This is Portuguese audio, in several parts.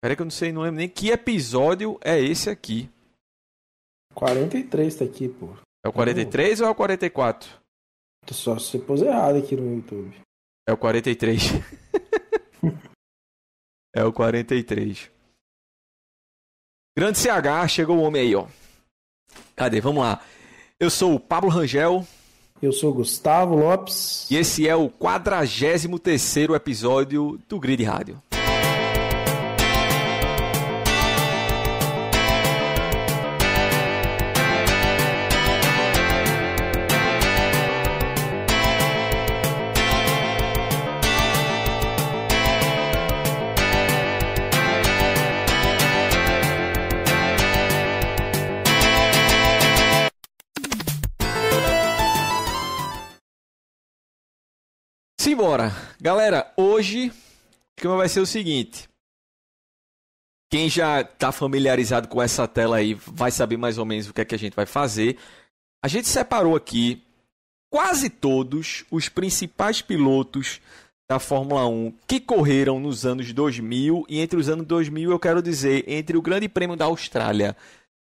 Peraí que eu não sei, não lembro nem que episódio é esse aqui. 43 tá aqui, pô. É o 43 ou é o 44? Só se você pôs errado aqui no YouTube. É o 43. é o 43. Grande CH, chegou o homem aí, ó. Cadê? Vamos lá. Eu sou o Pablo Rangel. Eu sou o Gustavo Lopes. E esse é o 43 episódio do Grid Rádio. Simbora. Galera, hoje o esquema vai ser o seguinte. Quem já está familiarizado com essa tela aí vai saber mais ou menos o que é que a gente vai fazer. A gente separou aqui quase todos os principais pilotos da Fórmula 1 que correram nos anos 2000 e entre os anos 2000 eu quero dizer entre o Grande Prêmio da Austrália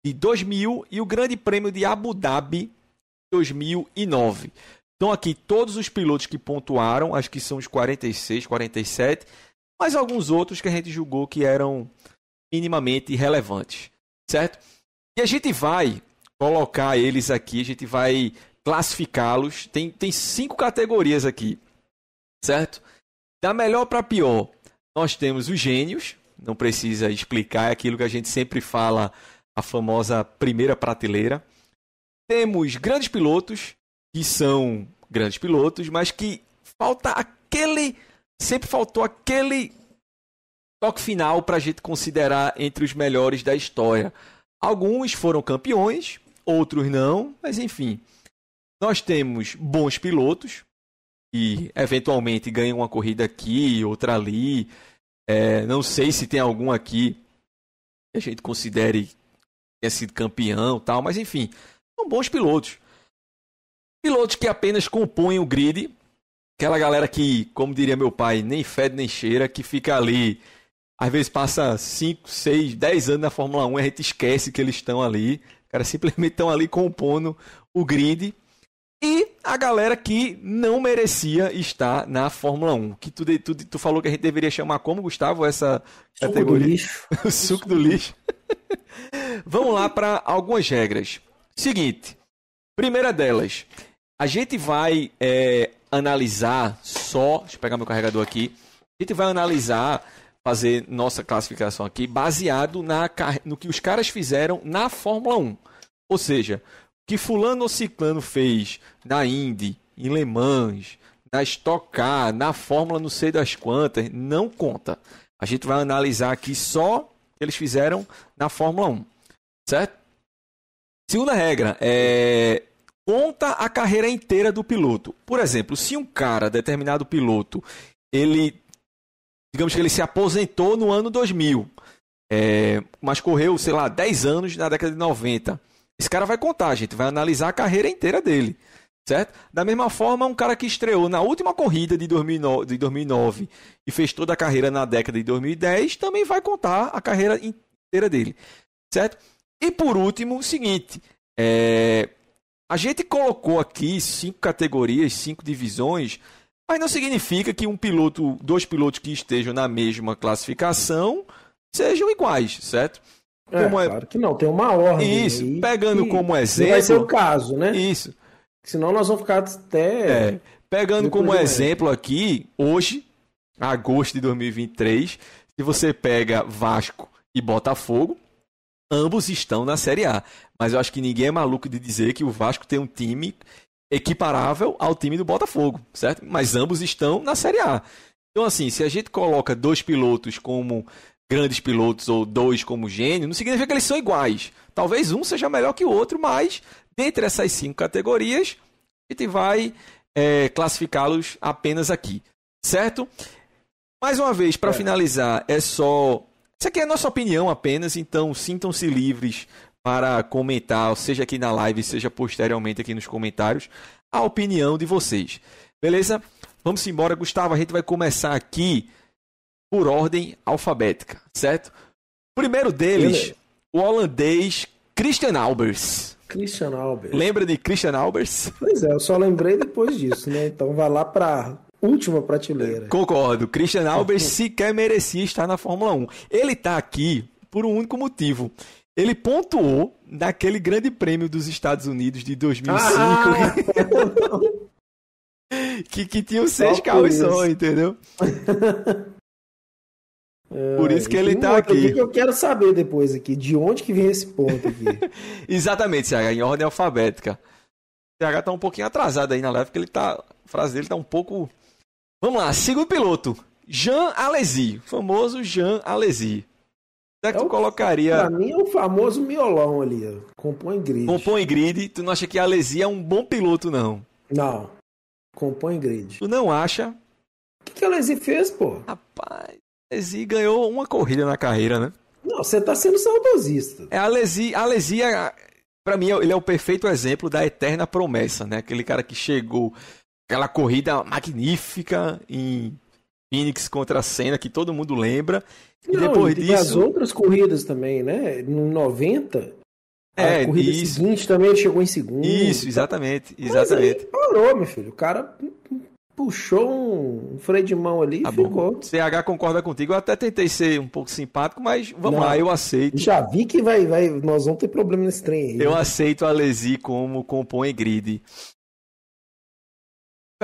de 2000 e o Grande Prêmio de Abu Dhabi 2009. Estão aqui todos os pilotos que pontuaram, acho que são os 46, 47, mas alguns outros que a gente julgou que eram minimamente relevantes, certo? E a gente vai colocar eles aqui, a gente vai classificá-los. Tem, tem cinco categorias aqui, certo? Da melhor para pior, nós temos os gênios, não precisa explicar, é aquilo que a gente sempre fala, a famosa primeira prateleira. Temos grandes pilotos, que são grandes pilotos, mas que falta aquele. Sempre faltou aquele toque final para a gente considerar entre os melhores da história. Alguns foram campeões, outros não, mas enfim. Nós temos bons pilotos que eventualmente ganham uma corrida aqui, outra ali. É, não sei se tem algum aqui que a gente considere que tenha sido campeão tal, mas enfim, são bons pilotos. Pilotos que apenas compõem o grid. Aquela galera que, como diria meu pai, nem fede nem cheira, que fica ali. Às vezes passa 5, 6, 10 anos na Fórmula 1 e a gente esquece que eles estão ali. Os caras simplesmente estão ali compondo o grid. E a galera que não merecia estar na Fórmula 1. Que tu, tu, tu falou que a gente deveria chamar como, Gustavo, essa suco categoria? Do lixo. o suco do lixo. Vamos lá para algumas regras. Seguinte. Primeira delas, a gente vai é, analisar só. Deixa eu pegar meu carregador aqui. A gente vai analisar, fazer nossa classificação aqui, baseado na, no que os caras fizeram na Fórmula 1. Ou seja, o que Fulano ou Ciclano fez na Indy, em Le Mans, na Stock Car, na Fórmula não sei das quantas, não conta. A gente vai analisar aqui só o que eles fizeram na Fórmula 1. Certo? Segunda regra, é, conta a carreira inteira do piloto. Por exemplo, se um cara, determinado piloto, ele, digamos que ele se aposentou no ano 2000, é, mas correu, sei lá, 10 anos na década de 90. Esse cara vai contar, gente vai analisar a carreira inteira dele. Certo? Da mesma forma, um cara que estreou na última corrida de 2009, de 2009 e fez toda a carreira na década de 2010 também vai contar a carreira inteira dele. Certo? E por último, o seguinte: é, a gente colocou aqui cinco categorias, cinco divisões, mas não significa que um piloto, dois pilotos que estejam na mesma classificação sejam iguais, certo? É, é, claro que não, tem uma ordem. Isso, aí, pegando como exemplo. Vai ser o caso, né? Isso. Senão nós vamos ficar até. É, pegando como exemplo aqui, hoje, agosto de 2023, se você pega Vasco e Botafogo, ambos estão na Série A. Mas eu acho que ninguém é maluco de dizer que o Vasco tem um time equiparável ao time do Botafogo, certo? Mas ambos estão na Série A. Então, assim, se a gente coloca dois pilotos como grandes pilotos ou dois como gênio, não significa que eles são iguais. Talvez um seja melhor que o outro, mas dentre essas cinco categorias, a gente vai é, classificá-los apenas aqui, certo? Mais uma vez, para é. finalizar, é só. Isso aqui é a nossa opinião apenas, então sintam-se livres para comentar, seja aqui na live, seja posteriormente aqui nos comentários, a opinião de vocês. Beleza? Vamos embora, Gustavo. A gente vai começar aqui por ordem alfabética, certo? Primeiro deles, Ele... o holandês Christian Albers. Christian Albers. Lembra de Christian Albers? Pois é, eu só lembrei depois disso, né? Então vai lá para última prateleira. Concordo. Christian Albers sequer merecia estar na Fórmula 1. Ele está aqui por um único motivo. Ele pontuou naquele Grande Prêmio dos Estados Unidos de 2005. Ah, que, que tinha seis carros só, entendeu? É, por isso que ele tá aqui. que eu quero saber depois aqui, de onde que vem esse ponto aqui. Exatamente, CH, em ordem alfabética. O CH tá um pouquinho atrasado aí na live, porque ele tá. A frase dele tá um pouco. Vamos lá, segundo piloto. Jean Alesi, famoso Jean Alesi. Onde é que tu colocaria. Pra mim é o famoso miolão ali, ó. compõe grid. Compõe grid, tu não acha que Alesi é um bom piloto, não? Não. Compõe grid. Tu não acha? O que, que Alesi fez, pô? Rapaz. Alesi ganhou uma corrida na carreira, né? Não, você tá sendo saudosista. É, Alesi, Alesi é, pra mim, ele é o perfeito exemplo da eterna promessa, né? Aquele cara que chegou, aquela corrida magnífica em Phoenix contra a Senna, que todo mundo lembra. E Não, depois e disso. as outras corridas também, né? No 90. É, a corrida isso. seguinte também chegou em segundo. Isso, exatamente. Exatamente. Parou, meu filho. O cara puxou um freio de mão ali e tá ficou. Bom. CH concorda contigo. Eu até tentei ser um pouco simpático, mas vamos Não, lá, eu aceito. Já vi que vai, vai, nós vamos ter problema nesse trem aí. Eu né? aceito a Lesi como compõe grid.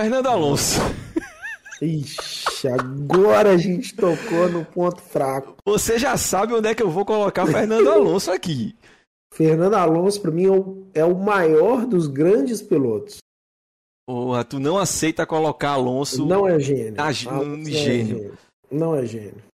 Fernando Alonso. Ixi, agora a gente tocou no ponto fraco. Você já sabe onde é que eu vou colocar Fernando Alonso aqui. Fernando Alonso, para mim, é o maior dos grandes pilotos. Porra, tu não aceita colocar Alonso. Não é gênio. Na, um é gênio. Não é gênio.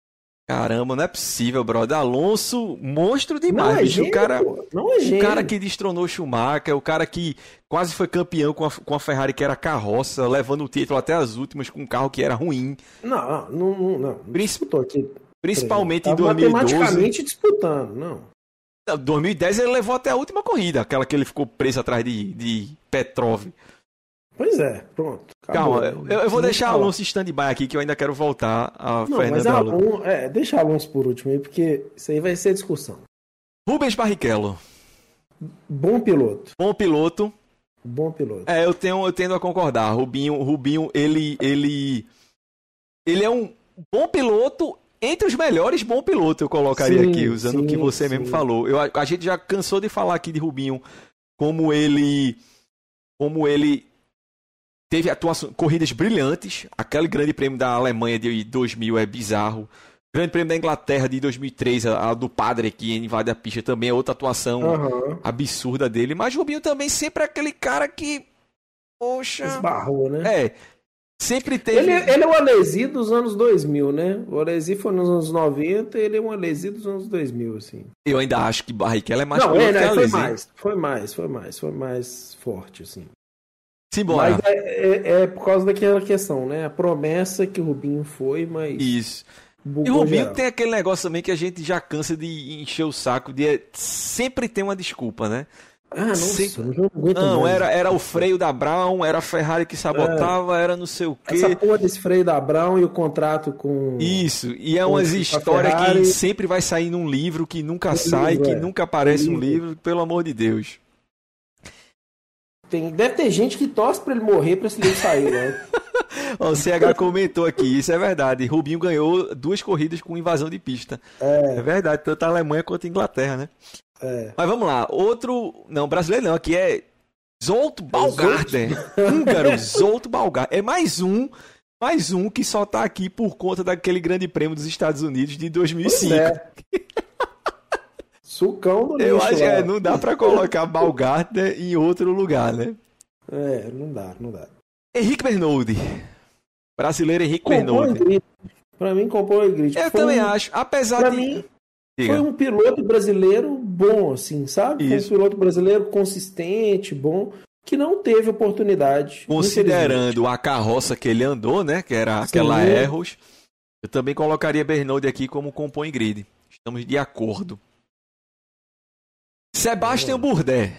Caramba, não é possível, brother. Alonso, monstro demais, não é o cara, não é. O cara que destronou Schumacher, o cara que quase foi campeão com a, com a Ferrari que era carroça, levando o título até as últimas com um carro que era ruim. Não, não, não. não. Disputou aqui. Principalmente em 2012. Matematicamente disputando, não. 2010 ele levou até a última corrida, aquela que ele ficou preso atrás de, de Petrov. Pois é, pronto. Acabou. Calma, eu, eu vou deixar falar. Alonso stand-by aqui, que eu ainda quero voltar a Não, Fernando Alonso. É, deixa Alonso por último aí, porque isso aí vai ser discussão. Rubens Barrichello. Bom piloto. Bom piloto. Bom piloto. É, eu, tenho, eu tendo a concordar. Rubinho, Rubinho ele, ele, ele é um bom piloto entre os melhores bom piloto, eu colocaria sim, aqui, usando sim, o que você sim. mesmo falou. Eu, a gente já cansou de falar aqui de Rubinho, como ele, como ele teve atuações, corridas brilhantes. Aquele grande prêmio da Alemanha de 2000 é bizarro. Grande prêmio da Inglaterra de 2003, a, a do Padre que invade a pista também é outra atuação uhum. absurda dele. Mas o Rubinho também sempre é aquele cara que. Poxa. Esbarrou, né? É. Sempre teve. Ele, ele é o Alesi dos anos 2000, né? O Alesi foi nos anos 90 ele é um Alesi dos anos 2000, assim. Eu ainda acho que Barrichello é mais Não, é, né, foi mais, foi mais, foi mais, foi mais forte, assim. Simbora. Mas é, é, é, por causa daquela questão, né? A promessa que o Rubinho foi, mas. Isso. E o Rubinho geral. tem aquele negócio também que a gente já cansa de encher o saco, de é, sempre tem uma desculpa, né? Ah, não, sempre... não, não era, era o freio da Brown, era a Ferrari que sabotava, é. era não sei o quê. Essa porra desse freio da Brown e o contrato com. Isso, e é umas histórias que sempre vai sair num livro que nunca sai, livro, que é. nunca aparece no livro, pelo amor de Deus. Tem, deve ter gente que torce para ele morrer para esse livro sair, né? o CH comentou aqui, isso é verdade. Rubinho ganhou duas corridas com invasão de pista. É, é verdade, tanto a Alemanha quanto a Inglaterra, né? É. Mas vamos lá, outro. Não, brasileiro não, aqui é Zolto Balgarten. Húngaro, Zolto Balgarten. É mais um. Mais um que só tá aqui por conta daquele grande prêmio dos Estados Unidos de 2005. Pois é. Sucão do Eu acho que é, não dá para colocar Balgartner em outro lugar, né? É, não dá, não dá. Henrique Bernoldi. Brasileiro Henrique Bernoldi. Para mim, compõe o grid. Eu também um, acho, apesar pra de... mim, Diga. foi um piloto brasileiro bom, assim, sabe? Isso. Foi um piloto brasileiro consistente, bom, que não teve oportunidade. Considerando a carroça que ele andou, né? Que era aquela Sim. Erros, eu também colocaria Bernoldi aqui como compõe grid. Estamos de acordo. Sebastian Bourdais.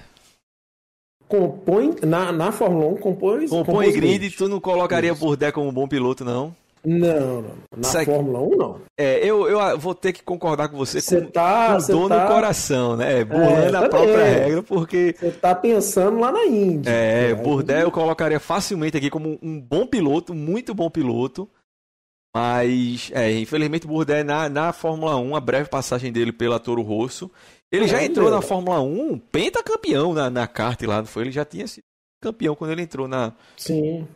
Compõe, na, na Fórmula 1, compõe. Compõe grid, tu não colocaria Isso. Bourdais como bom piloto, não? Não, não. Na Isso Fórmula 1, não. É, eu, eu vou ter que concordar com você cê com, tá, com dor tá... no coração, né? Burlando é, a própria regra, porque. Você tá pensando lá na Índia. É, Burdé eu colocaria facilmente aqui como um bom piloto, muito bom piloto. Mas, é, infelizmente, Burdé na, na Fórmula 1, a breve passagem dele pela Toro Rosso. Ele é, já entrou na Fórmula 1, pentacampeão na, na kart lá, não foi? Ele já tinha sido campeão quando ele entrou na. Sim.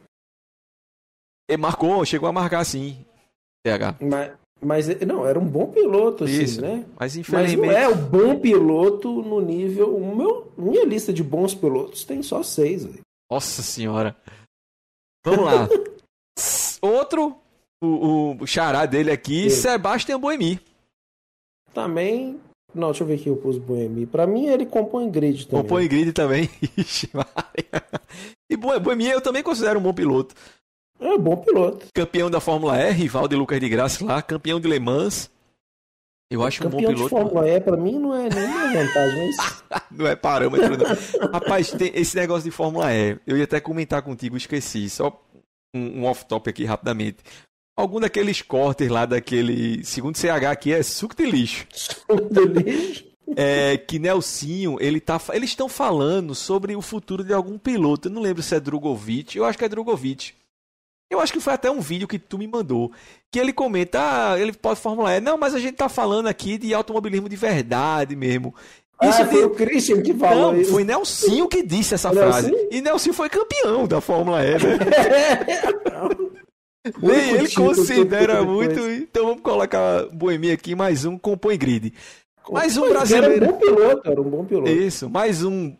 Ele marcou, chegou a marcar sim. TH. Mas, mas não, era um bom piloto, assim, Isso, né? Mas infelizmente. Mas não é o bom piloto no nível. O meu, minha lista de bons pilotos tem só seis. Véio. Nossa senhora. Vamos lá. Outro, o, o xará dele aqui, Sim. Sebastian Boemi. Também. Não, deixa eu ver aqui eu pus Boemi. Pra mim ele compõe grid também. Compõe grid também. Ixi, e Boemi eu também considero um bom piloto. É um bom piloto. Campeão da Fórmula E, rival de Lucas de Graça lá, campeão de Le Mans. Eu acho campeão um bom piloto. Campeão de Fórmula E, pra mim, não é nenhuma vantagem. É não é parâmetro, não. Rapaz, tem esse negócio de Fórmula E, eu ia até comentar contigo, esqueci. Só um, um off-top aqui rapidamente. Algum daqueles cortes lá daquele. Segundo CH aqui é suco de lixo. Suco de lixo? É, que Nelsinho, ele tá, eles estão falando sobre o futuro de algum piloto. Eu não lembro se é Drogovic, eu acho que é Drogovic. Eu acho que foi até um vídeo que tu me mandou. Que ele comenta, ah, ele pode Fórmula E. Não, mas a gente tá falando aqui de automobilismo de verdade mesmo. Ah, isso ah, foi de... o Christian que falou Não, isso. foi Nelsinho que disse essa frase. E Nelsinho foi campeão da Fórmula E, né? Nem ele considera muito. Então vamos colocar Boemia aqui, mais um compõe grid. Mais um brasileiro. Era um bom piloto, era um bom piloto. Isso, mais um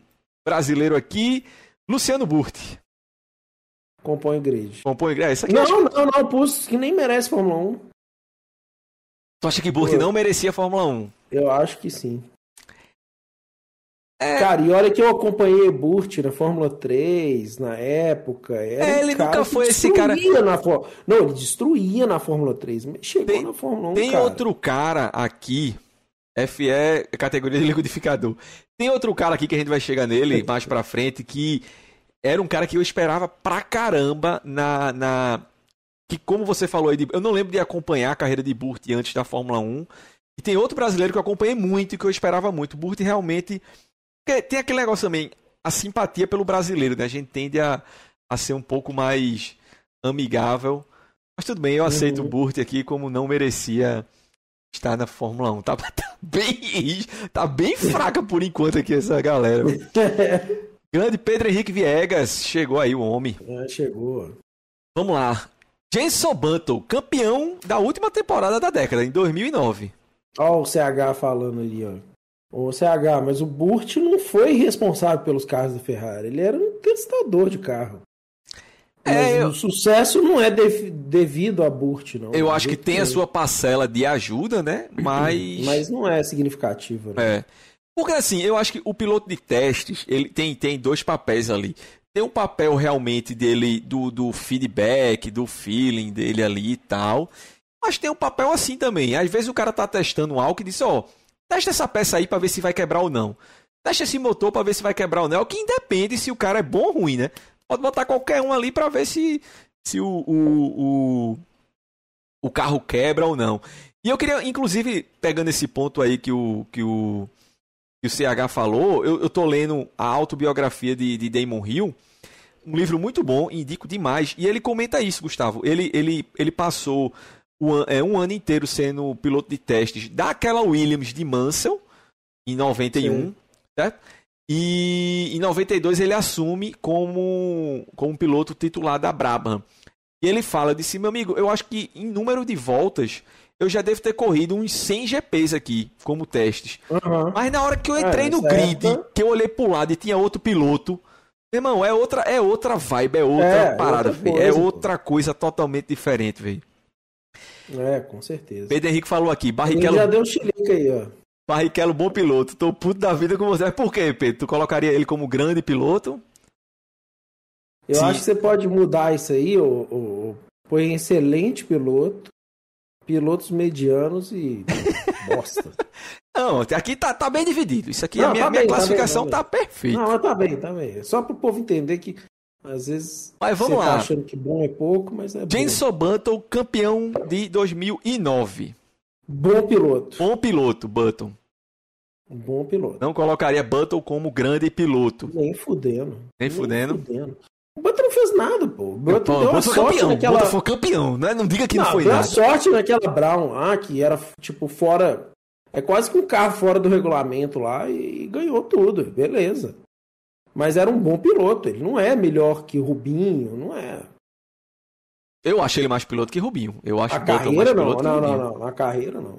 brasileiro aqui, Luciano Burti. Compõe grid. Compõe grid. É, não, não, não, não, Pulso que nem merece Fórmula 1. Tu acha que Burti não merecia Fórmula 1? Eu acho que sim. É... Cara, e olha que eu acompanhei Burt na Fórmula 3, na época. Era é, ele um nunca foi esse cara. Na Não, ele destruía na Fórmula 3. Chegou tem, na Fórmula 1. Tem cara. outro cara aqui. FE, categoria de liquidificador. Tem outro cara aqui que a gente vai chegar nele mais pra frente que era um cara que eu esperava pra caramba na. na que, como você falou aí, de, eu não lembro de acompanhar a carreira de Burt antes da Fórmula 1. E tem outro brasileiro que eu acompanhei muito e que eu esperava muito. Burt realmente. Tem aquele negócio também, a simpatia pelo brasileiro, né? A gente tende a, a ser um pouco mais amigável. Mas tudo bem, eu aceito uhum. o Burt aqui como não merecia estar na Fórmula 1. Tá, tá, bem, tá bem fraca por enquanto aqui essa galera. Grande Pedro Henrique Viegas, chegou aí o homem. É, chegou. Vamos lá. Jenson Button, campeão da última temporada da década, em 2009. Olha o CH falando ali, ó. O CH, mas o Burt não foi responsável pelos carros da Ferrari. Ele era um testador de carro. É, eu... o sucesso não é de... devido a Burt, não. Eu acho que tem a sua parcela de ajuda, né? Mas. Mas não é significativa. Né? É. Porque assim, eu acho que o piloto de testes, ele tem, tem dois papéis ali. Tem um papel realmente dele, do, do feedback, do feeling dele ali e tal. Mas tem um papel assim também. Às vezes o cara tá testando algo e diz, ó, oh, testa essa peça aí para ver se vai quebrar ou não. Testa esse motor para ver se vai quebrar ou não. É o que independe se o cara é bom ou ruim, né? Pode botar qualquer um ali para ver se, se o, o, o, o carro quebra ou não. E eu queria, inclusive, pegando esse ponto aí que o, que o que o CH falou, eu, eu tô lendo a autobiografia de, de Damon Hill, um livro muito bom, indico demais. E ele comenta isso, Gustavo. Ele, ele, ele passou um, é, um ano inteiro sendo piloto de testes daquela Williams de Mansell, em 91, Sim. certo? E em 92 ele assume como, como piloto titular da Brabham. E ele fala, disse, meu amigo, eu acho que em número de voltas eu já devo ter corrido uns 100 GPs aqui, como testes. Uhum. Mas na hora que eu entrei é, no certo. grid, que eu olhei pro lado e tinha outro piloto, meu irmão, é outra, é outra vibe, é outra é, parada, outra coisa, é outra coisa totalmente diferente, velho. É, com certeza. Pedro Henrique falou aqui, Barrichello... Ele já deu um chilique aí, ó. Barrichello, bom piloto. Tô puto da vida com você. Mas por quê, Pedro? Tu colocaria ele como grande piloto? Eu Sim. acho que você pode mudar isso aí, ou, ou, põe excelente piloto, pilotos medianos e bosta. Não, aqui tá, tá bem dividido. Isso aqui, não, a minha, tá minha bem, tá classificação tá, bem, tá, tá perfeita. Não, tá bem, tá bem. Só pro povo entender que Às vezes mas vamos você lá. tá achando que bom é pouco, mas é Jenson Button, campeão de 2009. bom. Bom piloto. Bom piloto, Button. Bom piloto. Não colocaria Button como grande piloto. Nem fudendo. Nem fudendo. O Button não fez nada, pô. O Button deu Button foi sorte campeão. naquela... Button foi campeão. Não, é? não diga que não, foi deu nada. sorte naquela Brown lá, que era, tipo, fora... É quase que um carro fora do regulamento lá e ganhou tudo. Beleza. Mas era um bom piloto. Ele não é melhor que Rubinho, não é. Eu acho ele mais piloto que Rubinho. Eu acho A mais carreira não, não, não, não. Na carreira não.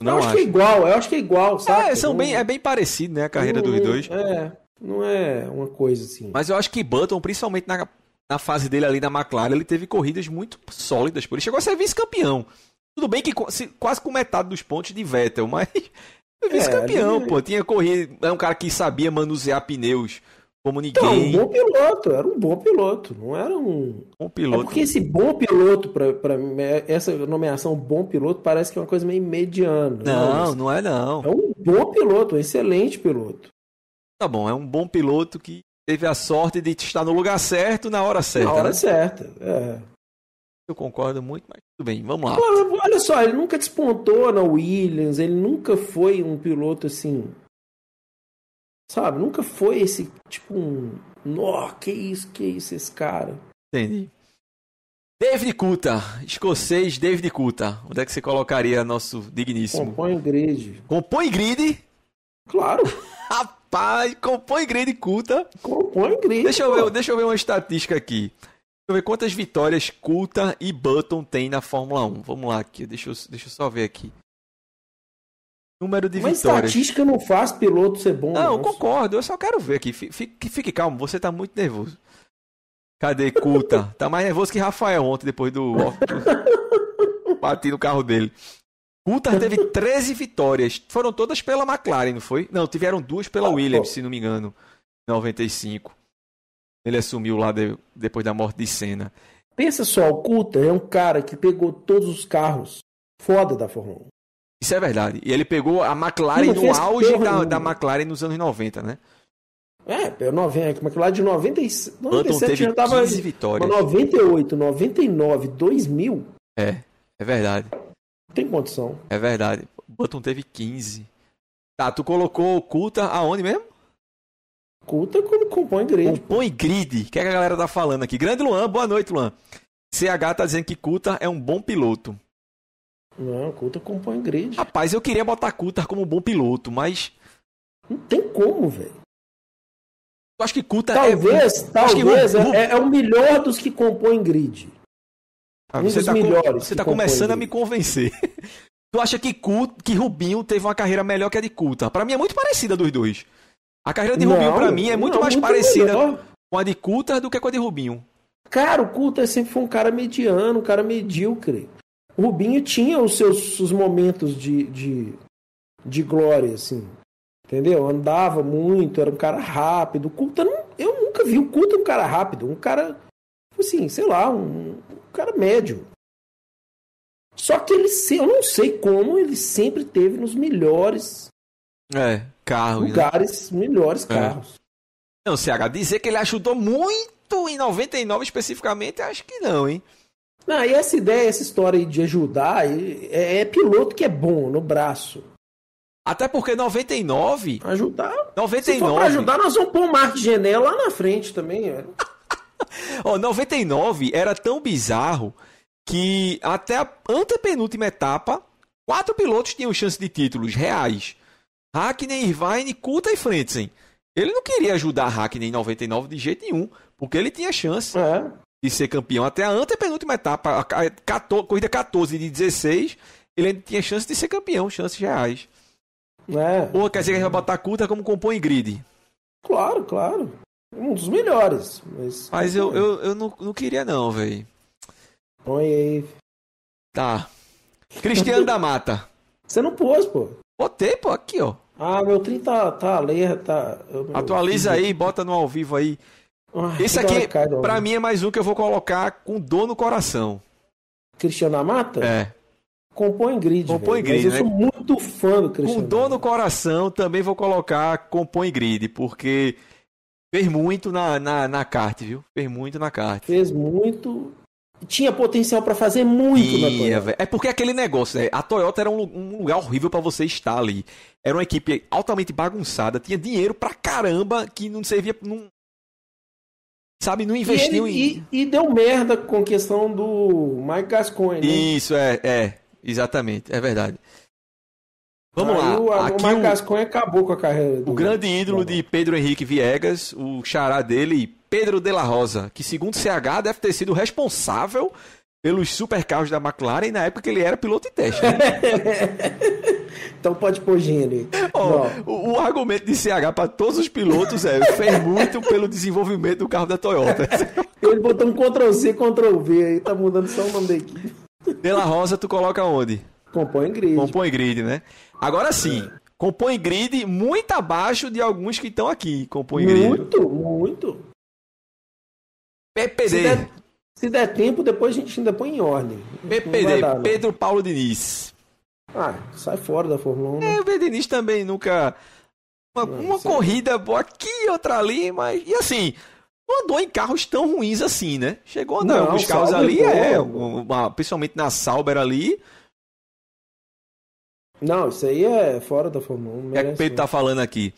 Não eu acho, acho. que é igual, eu acho que é igual, sabe? É, são Não- bem, é bem parecido, né? A carreira não- dos dois. É, não é uma coisa assim. Mas eu acho que Button, principalmente na, na fase dele ali na McLaren, ele teve corridas muito sólidas. Ele chegou a ser vice-campeão. Tudo bem que quase com metade dos pontos de Vettel, mas vice-campeão, ele- pô. Tinha corrido. É um cara que sabia manusear pneus como Então, um ninguém. bom piloto, era um bom piloto, não era um. Um É piloto. porque esse bom piloto, pra, pra é- essa nomeação bom piloto parece que é uma coisa meio mediana. Não, não é não. É um bom piloto, um excelente piloto. Tá bom, é um bom piloto que teve a sorte de estar no lugar certo na hora certa. Na hora né? certa. É. Eu concordo muito, mas tudo bem, vamos lá. Olha, só, ele nunca despontou na Williams, ele nunca foi um piloto assim. Sabe? Nunca foi esse tipo um. Nó, que isso, que isso, esse cara. Entendi. David Coulter, escocês David Coulter. Onde é que você colocaria nosso digníssimo? Compõe grid. Compõe grid. Claro, Rapaz, compõe grid Coulter. compõe grid. Deixa eu, ver, deixa eu ver uma estatística aqui. Deixa eu ver quantas vitórias Coulter e Button tem na Fórmula 1. Vamos lá aqui, deixa eu, deixa eu só ver aqui. Número de Mas vitórias. estatística não faz piloto ser bom. Não, eu concordo, eu só quero ver aqui. Fique, fique, calmo, você tá muito nervoso. Cadê Coulter? tá mais nervoso que Rafael ontem, depois do. Bati no carro dele. Coulter teve 13 vitórias. Foram todas pela McLaren, não foi? Não, tiveram duas pela Ah, Williams, se não me engano. Em 95. Ele assumiu lá de- depois da morte de Senna. Pensa só, o Coulter é um cara que pegou todos os carros foda da Fórmula 1. Isso é verdade. E ele pegou a McLaren Não no auge da, da McLaren nos anos 90, né? É, pegou 90, como é que lá de 97, Button 97 teve já tava 15 vitórias. 98, 99, 2000, É, é verdade. não tem condição. É verdade. Button teve 15. Tá, tu colocou o Coulter aonde mesmo? Coulter quando compõe grid. Compõe grid. O que, é que a galera tá falando aqui? Grande Luan, boa noite, Luan. CH tá dizendo que Coulter é um bom piloto. Não, Coulter compõe grid. Rapaz, eu queria botar Coulter como bom piloto, mas Não tem como, velho. eu acho que Talvez, é... acho que talvez o- é, é o melhor dos que compõem grid. Ah, um você dos tá, melhores você tá começando a grid. me convencer. tu acha que, Coulter, que Rubinho teve uma carreira melhor que a de Coulter? Pra mim é muito parecida dos dois. A carreira de Rubinho, Não, pra mim, é muito não, mais parecida melhor. com a de Coulter do que com a de Rubinho. Cara, o Coulter sempre foi um cara mediano, um cara medíocre. O Rubinho tinha os seus os momentos de, de, de glória, assim. Entendeu? Andava muito, era um cara rápido. O Coulter, não, eu nunca vi o Coulter um cara rápido. Um cara, assim, sei lá, um, um cara médio. Só que ele, eu não sei como, ele sempre teve nos melhores É, né? lugares, melhores É. carros. Não, CH, dizer que ele ajudou muito em 99 especificamente, acho que não, hein? Não, e essa ideia, essa história aí de ajudar, é, é piloto que é bom no braço. Até porque 99, Ajudar. Se for 99, pra ajudar, nós vamos pôr o Mark Genel lá na frente também. é. ó, 99 era tão bizarro que até a antepenúltima etapa, quatro pilotos tinham chance de títulos reais. Hackney, Irvine, Kuta e Frentzen. Ele não queria ajudar Hackney em 99 de jeito nenhum, porque ele tinha chance É. de ser campeão até a antepenúltima etapa, a ca- 14 corrida 14 de 16, ele ainda tinha chance de ser campeão, chances reais. É. Ou quer dizer que a gente vai botar Kuta como compõe grid. Claro, claro. Um dos melhores. Mas, Mas eu, eu, eu não, não queria não, velho. Põe aí. Tá. Cristiano da Mata. Você não pôs, pô. Botei, pô, aqui, ó. Ah, meu trim tá, tá alerta. Tá... eu- Atualiza aí, bota no ao vivo aí. Ah, Esse aqui, pra mim, é mais um que eu vou colocar com dor no coração. Cristiano Amata? É. Compõe grid. Compõe velho. grid, Mas eu né? sou muito fã do Com Cristiano. dor no coração, também vou colocar compõe grid, porque Fez muito na, na, na kart, viu? Fez muito na kart. Fez muito. Tinha potencial para fazer muito Tinha, na Toyota. É porque aquele negócio, né? A Toyota era um, um lugar horrível para você estar ali. Era uma equipe altamente bagunçada, tinha dinheiro pra caramba que não servia. Não, sabe, não investiu e, ele, em... e, e, deu merda com a questão do Mike Gascoigne. Né? Isso, é, é. Exatamente, é verdade. Vamos Aí lá. O, Aqui o Mike Gascoigne acabou com a carreira do... O grande ídolo de Pedro Henrique Viegas, o xará dele, Pedro de la Rosa, que segundo CH deve ter sido responsável pelos supercarros da McLaren na época que ele era piloto de teste. Né? então pode pôr gênero. Oh, o, o, argumento de CH para todos os pilotos é fez muito pelo desenvolvimento do carro da Toyota. ele botou um Ctrl C, Ctrl V aí, tá mudando só o nome da equipe. De la Rosa tu coloca onde? Compõe grid. Compõe grid, né? Agora sim, compõe grid muito abaixo de alguns que estão aqui. Compõe grid. Muito, muito. PPD. Se der, se der, tempo, depois a gente ainda põe em ordem. PPD, dar, Pedro Paulo Diniz. Ah, sai fora da Fórmula 1. Né? É, o Pedro Diniz também nunca. Uma, não, uma corrida boa aqui, outra ali, mas. E assim, não andou em carros tão ruins assim, né? Chegou a andar não, alguns carros ali, é, uma, principalmente na Sauber ali. Não, isso aí é fora da Fórmula 1. O que é que o Pedro tá falando aqui?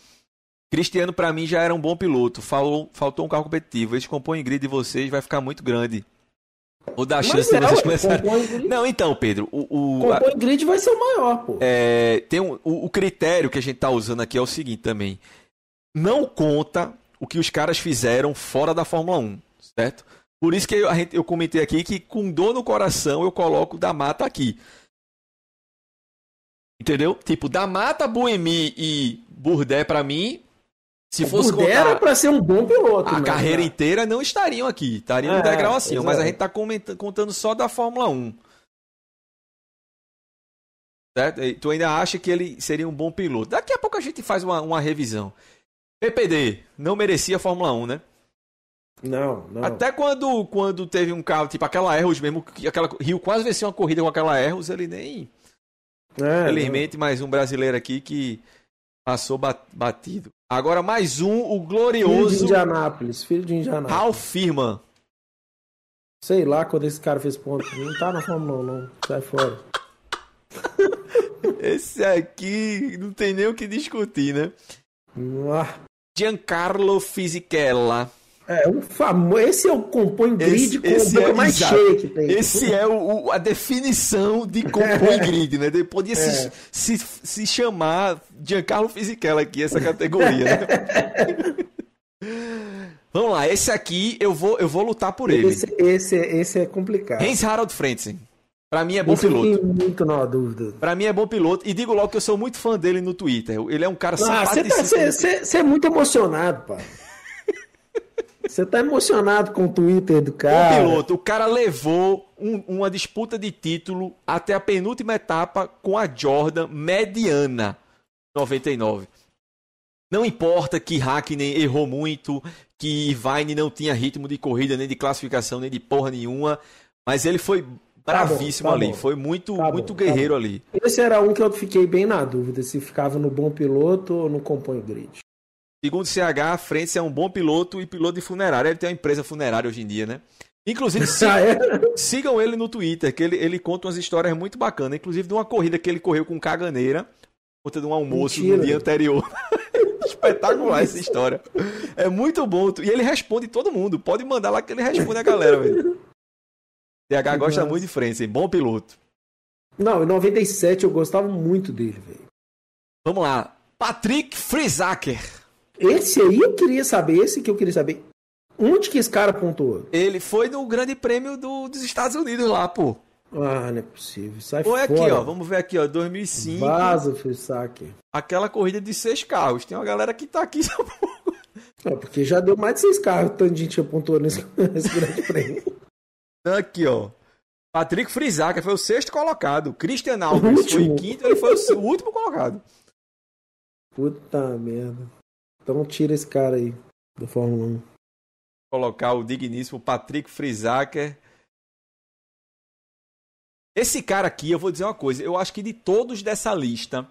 Cristiano, para mim, já era um bom piloto. Falou, faltou um carro competitivo. Esse compõe grid de vocês vai ficar muito grande. Ou dá chance de vocês começarem. Não, então, Pedro. O, o compõe a... grid vai ser o maior, pô. É, tem um, o, o, critério que a gente tá usando aqui é o seguinte também. Não conta o que os caras fizeram fora da Fórmula 1, certo? Por isso que eu, gente, eu comentei aqui que com dor no coração eu coloco da mata aqui. Entendeu? Tipo, da mata, Buemi e Burdé para mim se fosse contar, era para ser um bom piloto. A carreira né? inteira não estariam aqui, estariam é, no degrau acima, mas a gente está contando só da Fórmula 1. Certo? E tu ainda acha que ele seria um bom piloto. Daqui a pouco a gente faz uma, uma revisão. PPD, não merecia a Fórmula 1, né? Não, não. Até quando, quando teve um carro, tipo aquela Erros mesmo, que aquela Rio quase venceu uma corrida com aquela Erros, ele nem. É, Felizmente, mais um brasileiro aqui que passou batido. Agora mais um, o glorioso. Filho de Indianápolis, filho de Indianápolis. Ralf Firman. Sei lá quando esse cara fez ponto. Não tá na Fórmula 1, não. Sai fora. Esse aqui não tem nem o que discutir, né? Ah. Giancarlo Fisichella. É, um famoso. Esse é o compõe grid esse, com esse o é, mais exato. cheio que tem. Esse é o, a definição de compõe grid, né? Ele podia é. se, se, se chamar Giancarlo Fisichella aqui, essa categoria. Né? Vamos lá, esse aqui eu vou, eu vou lutar por ele. Esse, esse, esse é complicado. Hans Harald Frentzen. Pra mim é bom Isso piloto. muito na dúvida. Pra mim é bom piloto. E digo logo que eu sou muito fã dele no Twitter. Ele é um cara ah, Você tá, é muito emocionado, pá. Você tá emocionado com o Twitter do cara. O piloto, o cara levou um, uma disputa de título até a penúltima etapa com a Jordan mediana 99. Não importa que Hackney errou muito, que Vine não tinha ritmo de corrida, nem de classificação, nem de porra nenhuma, mas ele foi bravíssimo tá bom, tá ali, bom. foi muito, tá muito bom, tá guerreiro ali. Esse era um que eu fiquei bem na dúvida, se ficava no bom piloto ou no compõe grid. Segundo o CH, a Frente é um bom piloto e piloto de funerária. Ele tem uma empresa funerária hoje em dia, né? Inclusive, sigam, ah, é? sigam ele no Twitter, que ele, ele conta umas histórias muito bacanas. Inclusive de uma corrida que ele correu com caganeira, conta de um almoço Mentira. no dia anterior. Espetacular essa história. É muito bom. E ele responde todo mundo. Pode mandar lá que ele responde a galera, velho. CH gosta muito de Frente, bom piloto. Não, em 97 eu gostava muito dele, velho. Vamos lá. Patrick Frisaker. Esse aí eu queria saber, esse que eu queria saber. Onde que esse cara pontuou? Ele foi no Grande Prêmio do, dos Estados Unidos lá, pô. Ah, não é possível. Sai Ou é fora. aqui, ó. Vamos ver aqui, ó. 2005. Vaza, Frisaque. Aquela corrida de seis carros. Tem uma galera que tá aqui. É, porque já deu mais de seis carros. Tanto de gente pontuou nesse, nesse Grande Prêmio. Aqui, ó. Patrick Frisaca foi o sexto colocado. Christian Alves foi o quinto, ele foi o último colocado. Puta merda. Então tira esse cara aí do Fórmula 1. Colocar o digníssimo Patrick Frisaker. Esse cara aqui, eu vou dizer uma coisa. Eu acho que de todos dessa lista,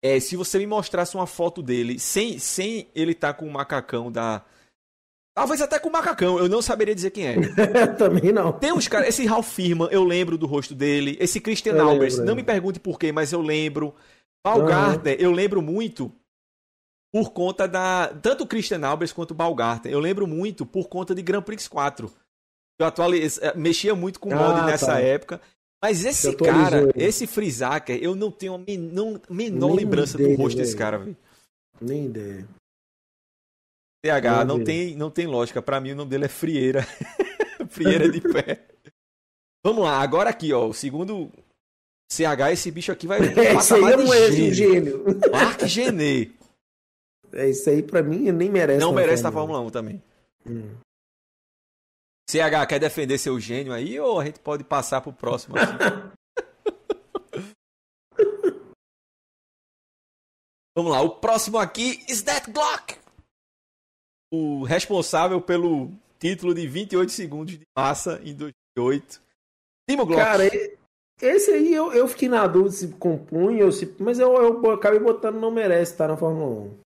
É, se você me mostrasse uma foto dele sem, sem ele estar tá com o macacão da. Talvez até com o macacão, eu não saberia dizer quem é. Também não. Tem uns caras. Esse Ralph Firman, eu lembro do rosto dele. Esse Christian Albers, não me pergunte por quê, mas eu lembro. Balgarter, uhum. eu lembro muito por conta da. Tanto o Christian Albers quanto o Balgarter. Eu lembro muito por conta de Grand Prix 4. Eu atualiz... Eh, mexia muito com o mod ah, nessa tá. época. Mas esse cara, esse Frizaker, eu não tenho a menor, menor lembrança ideia, do rosto desse cara, velho. Nem ideia. TH, não tem, não tem lógica. Pra mim o nome dele é Frieira. Frieira de pé. Vamos lá, agora aqui, ó. O segundo CH, esse bicho aqui vai. Esse aí é gênio. gênio. Mark Genet. É, isso aí pra mim nem merece. Não merece na Fórmula 1 também. Hum. CH, quer defender seu gênio aí ou a gente pode passar pro próximo? Assim? Vamos lá, o próximo aqui is that Glock. O responsável pelo título de 28 segundos de massa em 2008. Timo Glock. Cara, esse aí eu, eu fiquei na dúvida se compunha ou se. Mas eu, eu acabei botando não merece estar na Fórmula 1.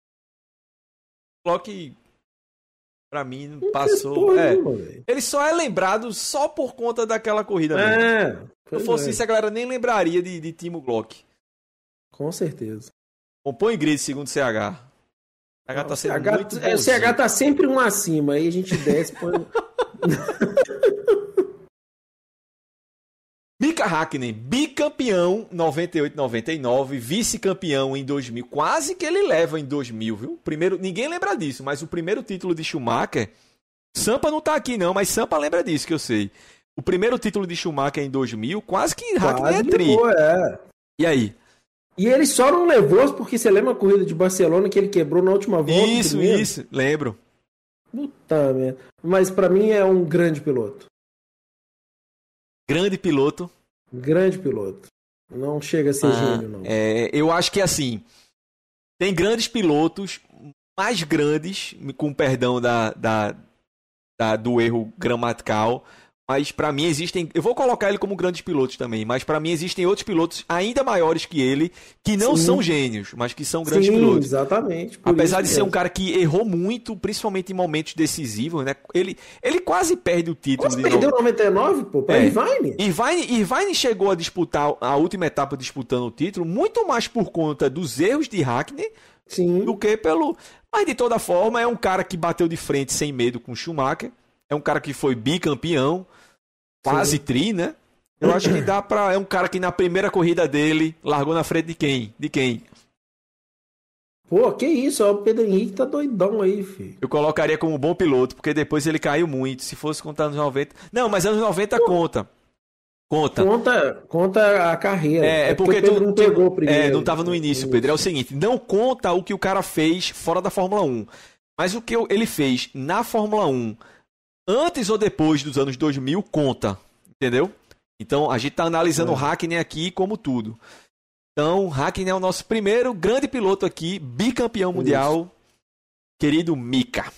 Glock, pra mim, passou. É. Ele só é lembrado só por conta daquela corrida. É. Se fosse é. isso, a galera nem lembraria de, de Timo Glock. Com certeza. Compõe grid segundo CH. O CH tá sendo CH, muito é, O CH tá sempre um acima, aí a gente desce, põe. Mika Hakkinen, bicampeão 98-99, vice-campeão em 2000. Quase que ele leva em 2000, viu? Primeiro, ninguém lembra disso, mas o primeiro título de Schumacher, Sampa não tá aqui não, mas Sampa lembra disso que eu sei. O primeiro título de Schumacher em 2000, quase que Hakkinen é tri. Levou, é. E aí? E ele só não levou porque você lembra a corrida de Barcelona que ele quebrou na última volta? Isso, isso, lembro. Puta merda. Mas para mim é um grande piloto. Grande piloto. Grande piloto. Não chega a ser ah, gênio, não. É, eu acho que assim. Tem grandes pilotos, mais grandes, com perdão da, da, da do erro gramatical, mas para mim existem, eu vou colocar ele como grandes pilotos também, mas para mim existem outros pilotos ainda maiores que ele, que não Sim. são gênios, mas que são grandes Sim, pilotos. exatamente. Apesar de ser um cara que errou muito, principalmente em momentos decisivos, né? Ele, ele quase perde o título. Quase perdeu no... 99, pô, pra é. Irvine. Irvine. Irvine chegou a disputar a última etapa disputando o título, muito mais por conta dos erros de Hackney Sim. do que pelo... Mas de toda forma, é um cara que bateu de frente sem medo com Schumacher, é um cara que foi bicampeão, quase Sim. tri, né? Eu acho que dá pra. É um cara que na primeira corrida dele largou na frente de quem? De quem? Pô, que isso, o Pedro Henrique tá doidão aí, filho. Eu colocaria como bom piloto, porque depois ele caiu muito. Se fosse contar anos 90. Não, mas anos 90 Pô. conta. Conta. Conta, conta a carreira. É, é porque, porque tu, não pegou primeiro. É, não tava no início, Pedro. É o seguinte, não conta o que o cara fez fora da Fórmula 1. Mas o que ele fez na Fórmula 1 antes ou depois dos anos 2000 conta, entendeu? Então a gente está analisando é. o Hackney aqui como tudo. Então, Hackney é o nosso primeiro grande piloto aqui, bicampeão Isso. mundial, querido Mika.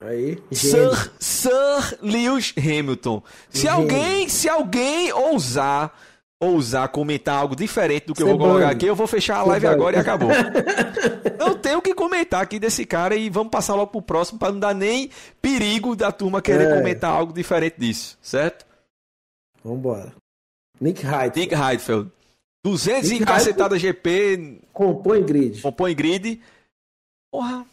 Aí, Sir, Sir Lewis Hamilton. Se alguém, se alguém ousar ousar comentar algo diferente do que Cê eu vou colocar aqui, eu vou fechar a live agora e acabou. eu tenho que comentar aqui desse cara e vamos passar logo pro próximo para não dar nem perigo da turma querer é. comentar algo diferente disso, certo? Vambora. Nick Heidfeld. Nick Heidfeld. 200 Nick e cacetada GP. Compõe grid. Compõe grid. Porra.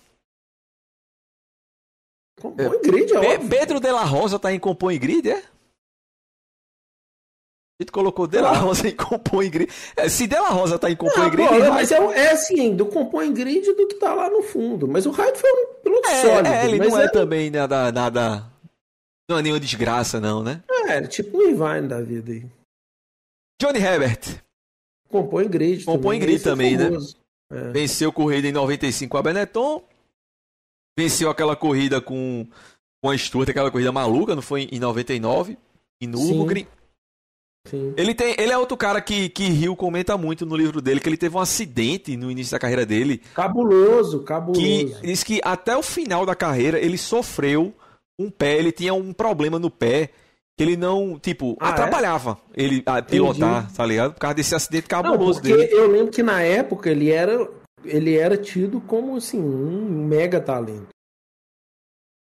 Compõe grid, é Pe Pedro de la Rosa tá em Compõe grid, é? A gente colocou De La Rosa em Compõe Grid. É, se De La Rosa tá em Compõe ah, Grid. Mas é, é assim, do Compõe Grid do que tá lá no fundo. Mas o Hyde foi um piloto é, sólido. É, ele não é, é, também nada, nada. Não é nenhuma desgraça, não, né? É, tipo um Irvine da vida aí. Johnny Herbert. Compõe Grid. Compõe Grid também, né? É. Venceu corrida em 95 com a Benetton. Venceu aquela corrida com, com a Stuart, aquela corrida maluca, não foi em 99? Em Nürburgring. Sim. Ele, tem, ele é outro cara que, que Rio comenta muito no livro dele, que ele teve um acidente no início da carreira dele. Cabuloso, cabuloso. Que diz que até o final da carreira ele sofreu um pé, ele tinha um problema no pé, que ele não, tipo, ah, é? atrapalhava é? ele a pilotar, Entendi. tá ligado? Por causa desse acidente cabuloso não, dele. Eu lembro que na época ele era, ele era tido como assim, um mega talento.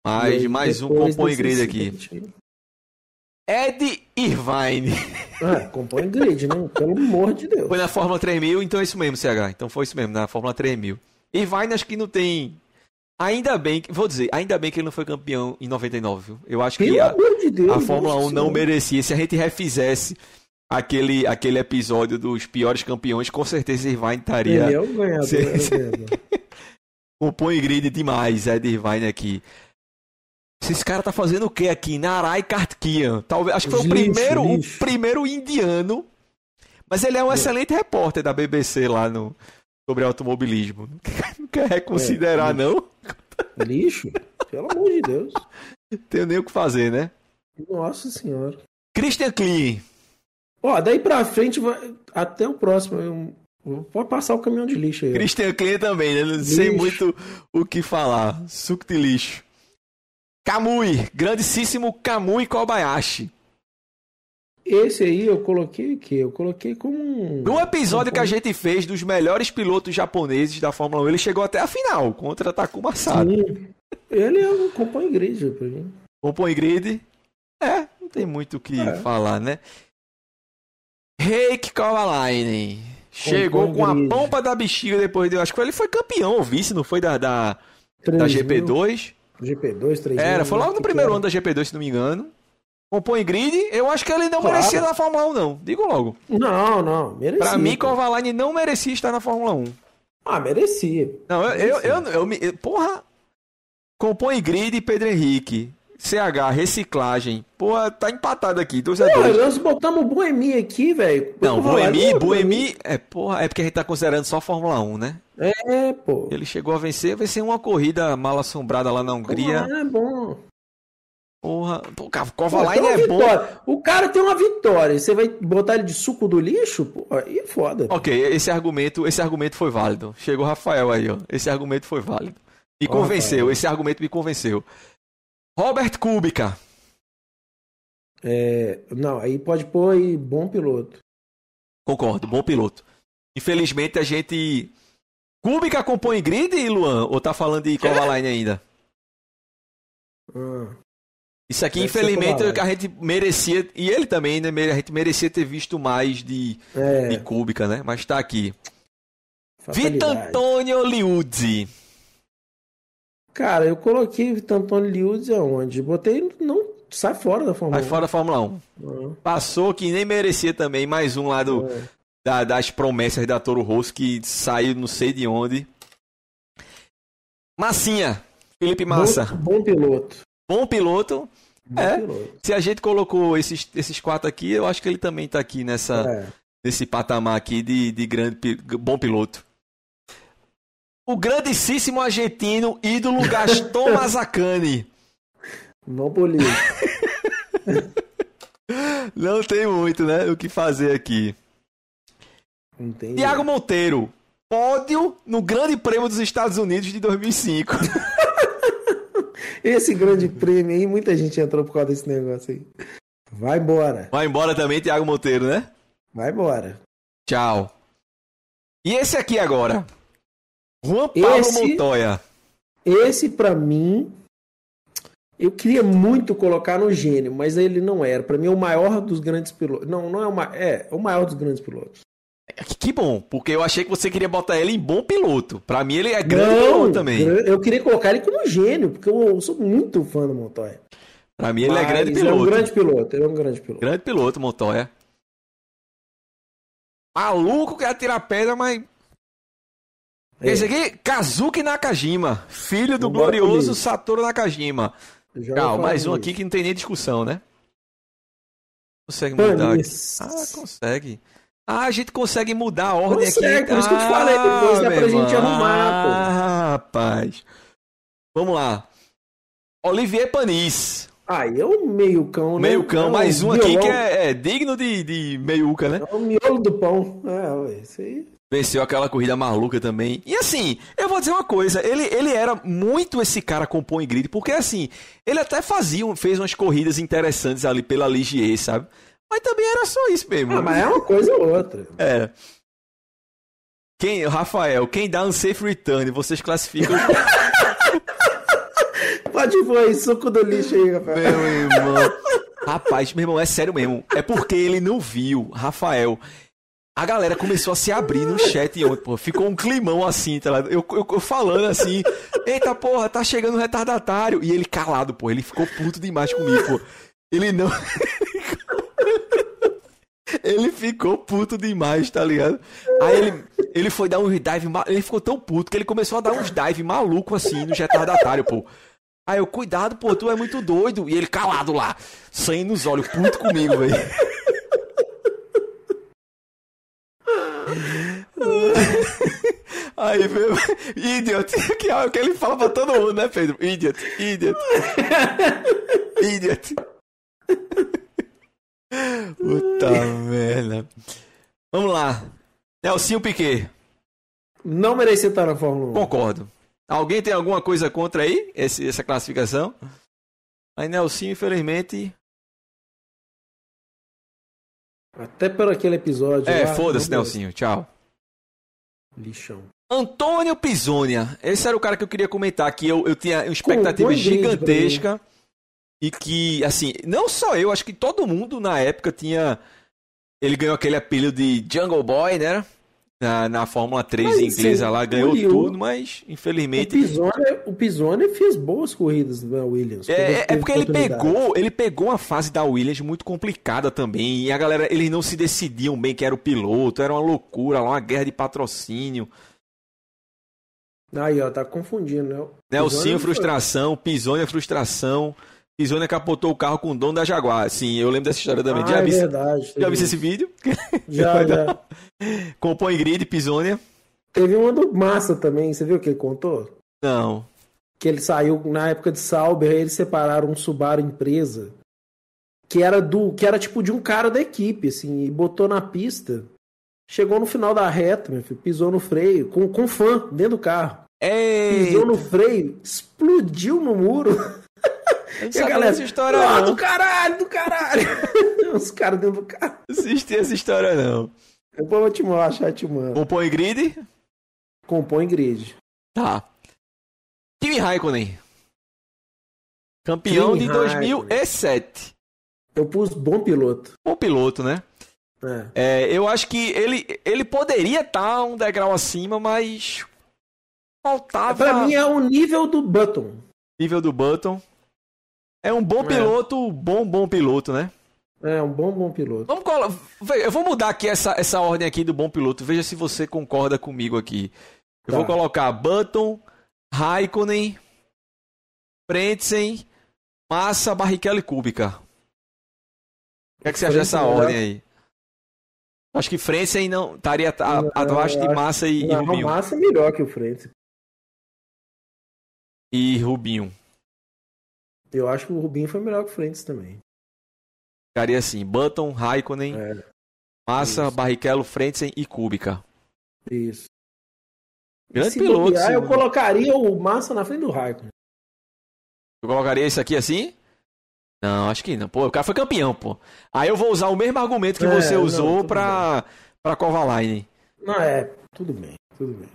Mais, mais um compõe grid aqui. Ed Irvine. Ah, compõe grid, né? Pelo amor de Deus. Foi na Fórmula 3000, então é isso mesmo, CH. Então foi isso mesmo, na Fórmula 3000. Irvine acho que não tem Ainda bem, vou dizer, ainda bem que ele não foi campeão em 99, viu? Eu acho que a, de Deus, a Fórmula 1 não merecia. Se a gente refizesse aquele, aquele episódio dos piores campeões, com certeza Irvine estaria. Ele é o ganhador. Se, é Compõe grid demais, Ed Irvine aqui. Esse cara tá fazendo o que aqui? Narai Kartkian. Talvez, acho que foi lixo, o primeiro, lixo. o primeiro indiano. Mas ele é um é. excelente repórter da BBC lá no, sobre automobilismo. Não quer reconsiderar, é, não? Lixo? Pelo amor de Deus. Tem nem o que fazer, né? Nossa senhora. Christian Klein. Ó, daí pra frente, vai... até o próximo. Pode passar o caminhão de lixo aí. Christian Klein também, né? Não lixo. sei muito o que falar. Suco de lixo. Kamui, grandíssimo Kamui Kobayashi. Esse aí eu coloquei o quê? Eu coloquei como um. No episódio um... que a gente fez dos melhores pilotos japoneses da Fórmula 1, ele chegou até a final contra Takuma Sato. Sim. Ele é um compõe grid pra mim. Compõe grid? É, não tem muito o que é. falar, né? Reiki Kovalainen. Chegou com a pompa da bexiga depois de. Acho que ele foi campeão vice, não foi da, da, da GP2? GP2, 3 Era, foi logo no primeiro ano da GP2, se não me engano compõe grid, eu acho que ele não claro. merecia na Fórmula 1, não. Digo logo. Não, não, merecia. Pra mim, Kovalainen não merecia estar na Fórmula 1. Ah, merecia. Não, eu, merecia. eu, eu, eu, me. Porra! Compõe grid Pedro Henrique. CH, reciclagem. Porra, tá empatado aqui, 2 a 2 Nós botamos Boemi aqui, velho. Não, Boemi, Boemi. É, porra, é porque a gente tá considerando só Fórmula 1, né? É, pô. Ele chegou a vencer, vai ser uma corrida mal assombrada lá na Hungria. é bom. Porra, o Kovalainen é bom. O cara tem uma vitória. Você vai botar ele de suco do lixo? Porra, aí é foda. Ok, esse argumento, esse argumento foi válido. Chegou o Rafael aí, ó. Esse argumento foi válido. Me convenceu, Rafael. esse argumento me convenceu. Robert Kubica. É, não, aí pode pôr aí, bom piloto. Concordo, bom piloto. Infelizmente a gente. Kubica compõe grid, Luan? Ou tá falando de Kovalainen ainda? Ah. Isso aqui, Deve infelizmente, é a gente merecia, e ele também, né? A gente merecia ter visto mais de, é. de Kubica, né? Mas tá aqui. Vitor Antônio Liuzzi. Cara, eu coloquei Vitor Antônio Liuzzi aonde? Botei, não, sai fora da Fórmula sai 1. Sai fora da Fórmula 1. Uhum. Passou que nem merecia também, mais um lá do, é. da, das promessas da Toro Rosso que saiu não sei de onde. Massinha, Felipe Massa. Bom, bom piloto. Bom piloto. Bom é. Piloto. Se a gente colocou esses, esses quatro aqui, eu acho que ele também está aqui nessa, é. nesse patamar aqui de, de grande, bom piloto. O grandíssimo argentino, ídolo Gaston. Bom político. Não tem muito, né? O que fazer aqui. Entendi. Tiago Monteiro, pódio no Grande Prêmio dos Estados Unidos de 2005. Esse grande prêmio aí, muita gente entrou por causa desse negócio aí. Vai embora. Vai embora também, Thiago Monteiro, né? Vai embora. Tchau. E esse aqui agora? Juan Paulo esse, Montoya. Esse, para mim, eu queria muito colocar no gênio, mas ele não era. Para mim, é o maior dos grandes pilotos. Não, não é o maior. É, o maior dos grandes pilotos. Que bom, porque eu achei que você queria botar ele em bom piloto. Para mim ele é grande não, piloto também. Eu queria colocar ele como gênio, porque eu sou muito fã do Montoya. Para mim ele Mas é grande piloto. Ele é um grande piloto, ele é um grande piloto. Grande piloto, Montoya. Maluco que atirar pedra, mas é. Esse aqui, Kazuki Nakajima, filho do glorioso Satoru Nakajima. Calma, mais um aqui que não tem nem discussão, né? Consegue mudar aqui. Ah, consegue. Ah, a gente consegue mudar a ordem consegue, aqui. Por isso que eu te falei, depois dá pra gente arrumar, pô. Ah, rapaz. Vamos lá. Olivier Panis. Aí é o meio-cão, né? Meio-cão, é mais um aqui que é, é digno de, de meiuca, né? É o miolo do pão. É, isso aí. Venceu aquela corrida maluca também. E assim, eu vou dizer uma coisa, ele, ele era muito esse cara com pão e grid, porque assim, ele até fazia, fez umas corridas interessantes ali pela Ligier, sabe? Mas também era só isso mesmo. Ah, mas é uma coisa ou outra. É. Quem, Rafael, quem dá unsafe return, vocês classificam. Pode pôr suco do lixo aí, Rafael. Meu irmão. Rapaz, meu irmão, é sério mesmo. É porque ele não viu, Rafael. A galera começou a se abrir no chat ontem, pô. Ficou um climão assim, tá ligado? Eu, eu, eu, falando assim, eita porra, tá chegando um retardatário. E ele calado, pô. Ele ficou puto demais comigo, pô. Ele não. ele ficou puto demais, tá ligado? Aí ele, ele foi dar uns dive. Ele ficou tão puto que ele começou a dar uns dive maluco assim no retardatário, pô. Aí eu, cuidado, pô, tu é muito doido. E ele calado lá, sangue nos olhos, puto comigo, velho. Aí, idiot, que é o que ele fala pra todo mundo, né, Pedro? Idiot, idiot. Idiot. Puta merda. Vamos lá. Nelsinho Piquet. Não merecia estar na Fórmula 1. Concordo. Alguém tem alguma coisa contra aí, esse, essa classificação? Aí Nelsinho, infelizmente. Até por aquele episódio. É, foda-se, Nelsinho. Tchau. Lixão. Antônio Pisonia. Esse era o cara que eu queria comentar, que eu, eu tinha uma expectativa gigantesca. E que, assim, não só eu, acho que todo mundo na época tinha. Ele ganhou aquele apelido de Jungle Boy, né? Na, na Fórmula 3 mas, inglesa sim, lá, ganhou tudo, mas infelizmente. O Pisoni, o Pisoni fez boas corridas na Williams. É, é porque ele pegou, ele pegou uma fase da Williams muito complicada também. E a galera, eles não se decidiam bem quem era o piloto, era uma loucura lá, uma guerra de patrocínio. Aí, ó, tá confundindo, né? Nelsinho, frustração, Pisoni, frustração. Pisoni capotou o carro com o dono da Jaguar. Sim, eu lembro dessa história também. Ah, já é vi, verdade. Já vi esse vídeo? Já, já. Compõe grid, Pisônia. Teve uma do Massa também, você viu o que ele contou? Não. Que ele saiu na época de Sauber, eles separaram um Subaru empresa que era do que era tipo de um cara da equipe, assim, e botou na pista. Chegou no final da reta, meu filho, pisou no freio, com, com fã dentro do carro. Ei. Pisou no freio, explodiu no muro. E a galera, essa história oh, do caralho, do caralho. Os caras dentro do carro. Assisti essa história não. Depois eu te achar te mando. Compõe grid? Compõe grid. Tá. Kimi Raikkonen. Campeão Kimi de 2007. Eu pus bom piloto. Bom piloto, né? É. é eu acho que ele, ele poderia estar tá um degrau acima, mas faltava. Pra mim é o nível do Button. Nível do Button. É um bom é. piloto, bom, bom piloto, né? É, um bom, bom piloto. Vamos colo... Eu vou mudar aqui essa, essa ordem aqui do bom piloto. Veja se você concorda comigo aqui. Eu tá. vou colocar Button, Raikkonen, Frentzen, Massa, Barrichello e Kubica. O que, é que você acha dessa ordem aí? Acho que Frentzen não estaria abaixo de Massa e, não, e Rubinho. Massa é melhor que o Frentzen. E Rubinho. Eu acho que o Rubinho foi melhor que o Frentes também. Ficaria assim: Button, Raikkonen, é. Massa, Isso. Barrichello, Frentzen e Kubica. Isso. Grande Se piloto. Bobear, eu colocaria o Massa na frente do Raikkonen. Eu colocaria isso aqui assim? Não, acho que não. Pô, o cara foi campeão, pô. Aí eu vou usar o mesmo argumento que é, você usou não, pra, pra Kovalainen. Não, é, tudo bem, tudo bem.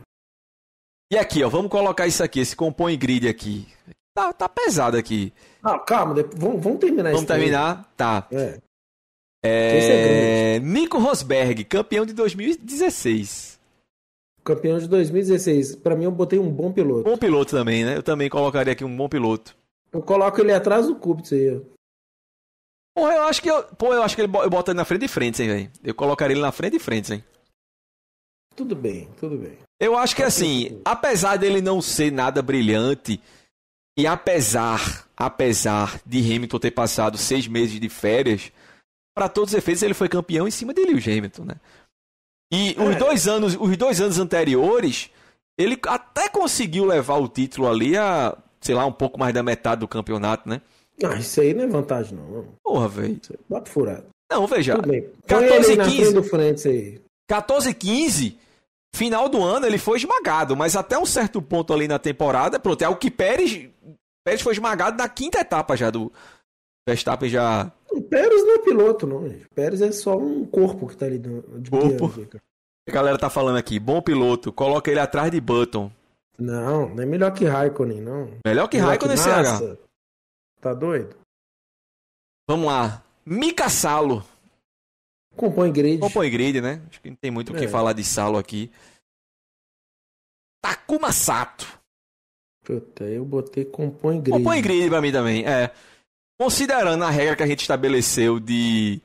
E aqui, ó, vamos colocar isso aqui, esse compõe grid aqui. Tá, tá pesado aqui. Ah, calma, depois, vamos, vamos terminar Vamos terminar? Tá. É. É... Nico Rosberg, campeão de 2016. Campeão de 2016. Para mim, eu botei um bom piloto. Bom piloto também, né? Eu também colocaria aqui um bom piloto. Eu coloco ele atrás do Kubica aí. Pô, eu acho que eu, pô, eu acho que ele eu boto ele na frente de frente, hein, velho. Eu colocaria ele na frente de frente, hein. Tudo bem, tudo bem. Eu acho que assim, apesar dele não ser nada brilhante, e apesar, apesar de Hamilton ter passado seis meses de férias, para todos os efeitos ele foi campeão em cima de Lewis Hamilton, né? E é. os dois anos, os dois anos anteriores, ele até conseguiu levar o título ali a, sei lá, um pouco mais da metade do campeonato, né? Ah, isso aí não é vantagem, não. Porra, velho. Bota furado. Não, veja. Tudo bem. 14 15. Do frente aí. 14 15. Final do ano ele foi esmagado, mas até um certo ponto ali na temporada, pronto, é o que Pérez. Pérez foi esmagado na quinta etapa já do. Verstappen já. O Pérez não é piloto, não. O Pérez é só um corpo que tá ali de corpo. A galera tá falando aqui, bom piloto, coloca ele atrás de Button. Não, não é melhor que Raikkonen, não. Melhor que melhor Raikkonen que CH. Tá doido? Vamos lá. Mika Salo. Compõe grid. Compõe grid, né? Acho que não tem muito o que é. falar de Salo aqui. Takuma Sato. Puta, eu botei compõe grid. Compõe grid pra mim também, é. Considerando a regra que a gente estabeleceu de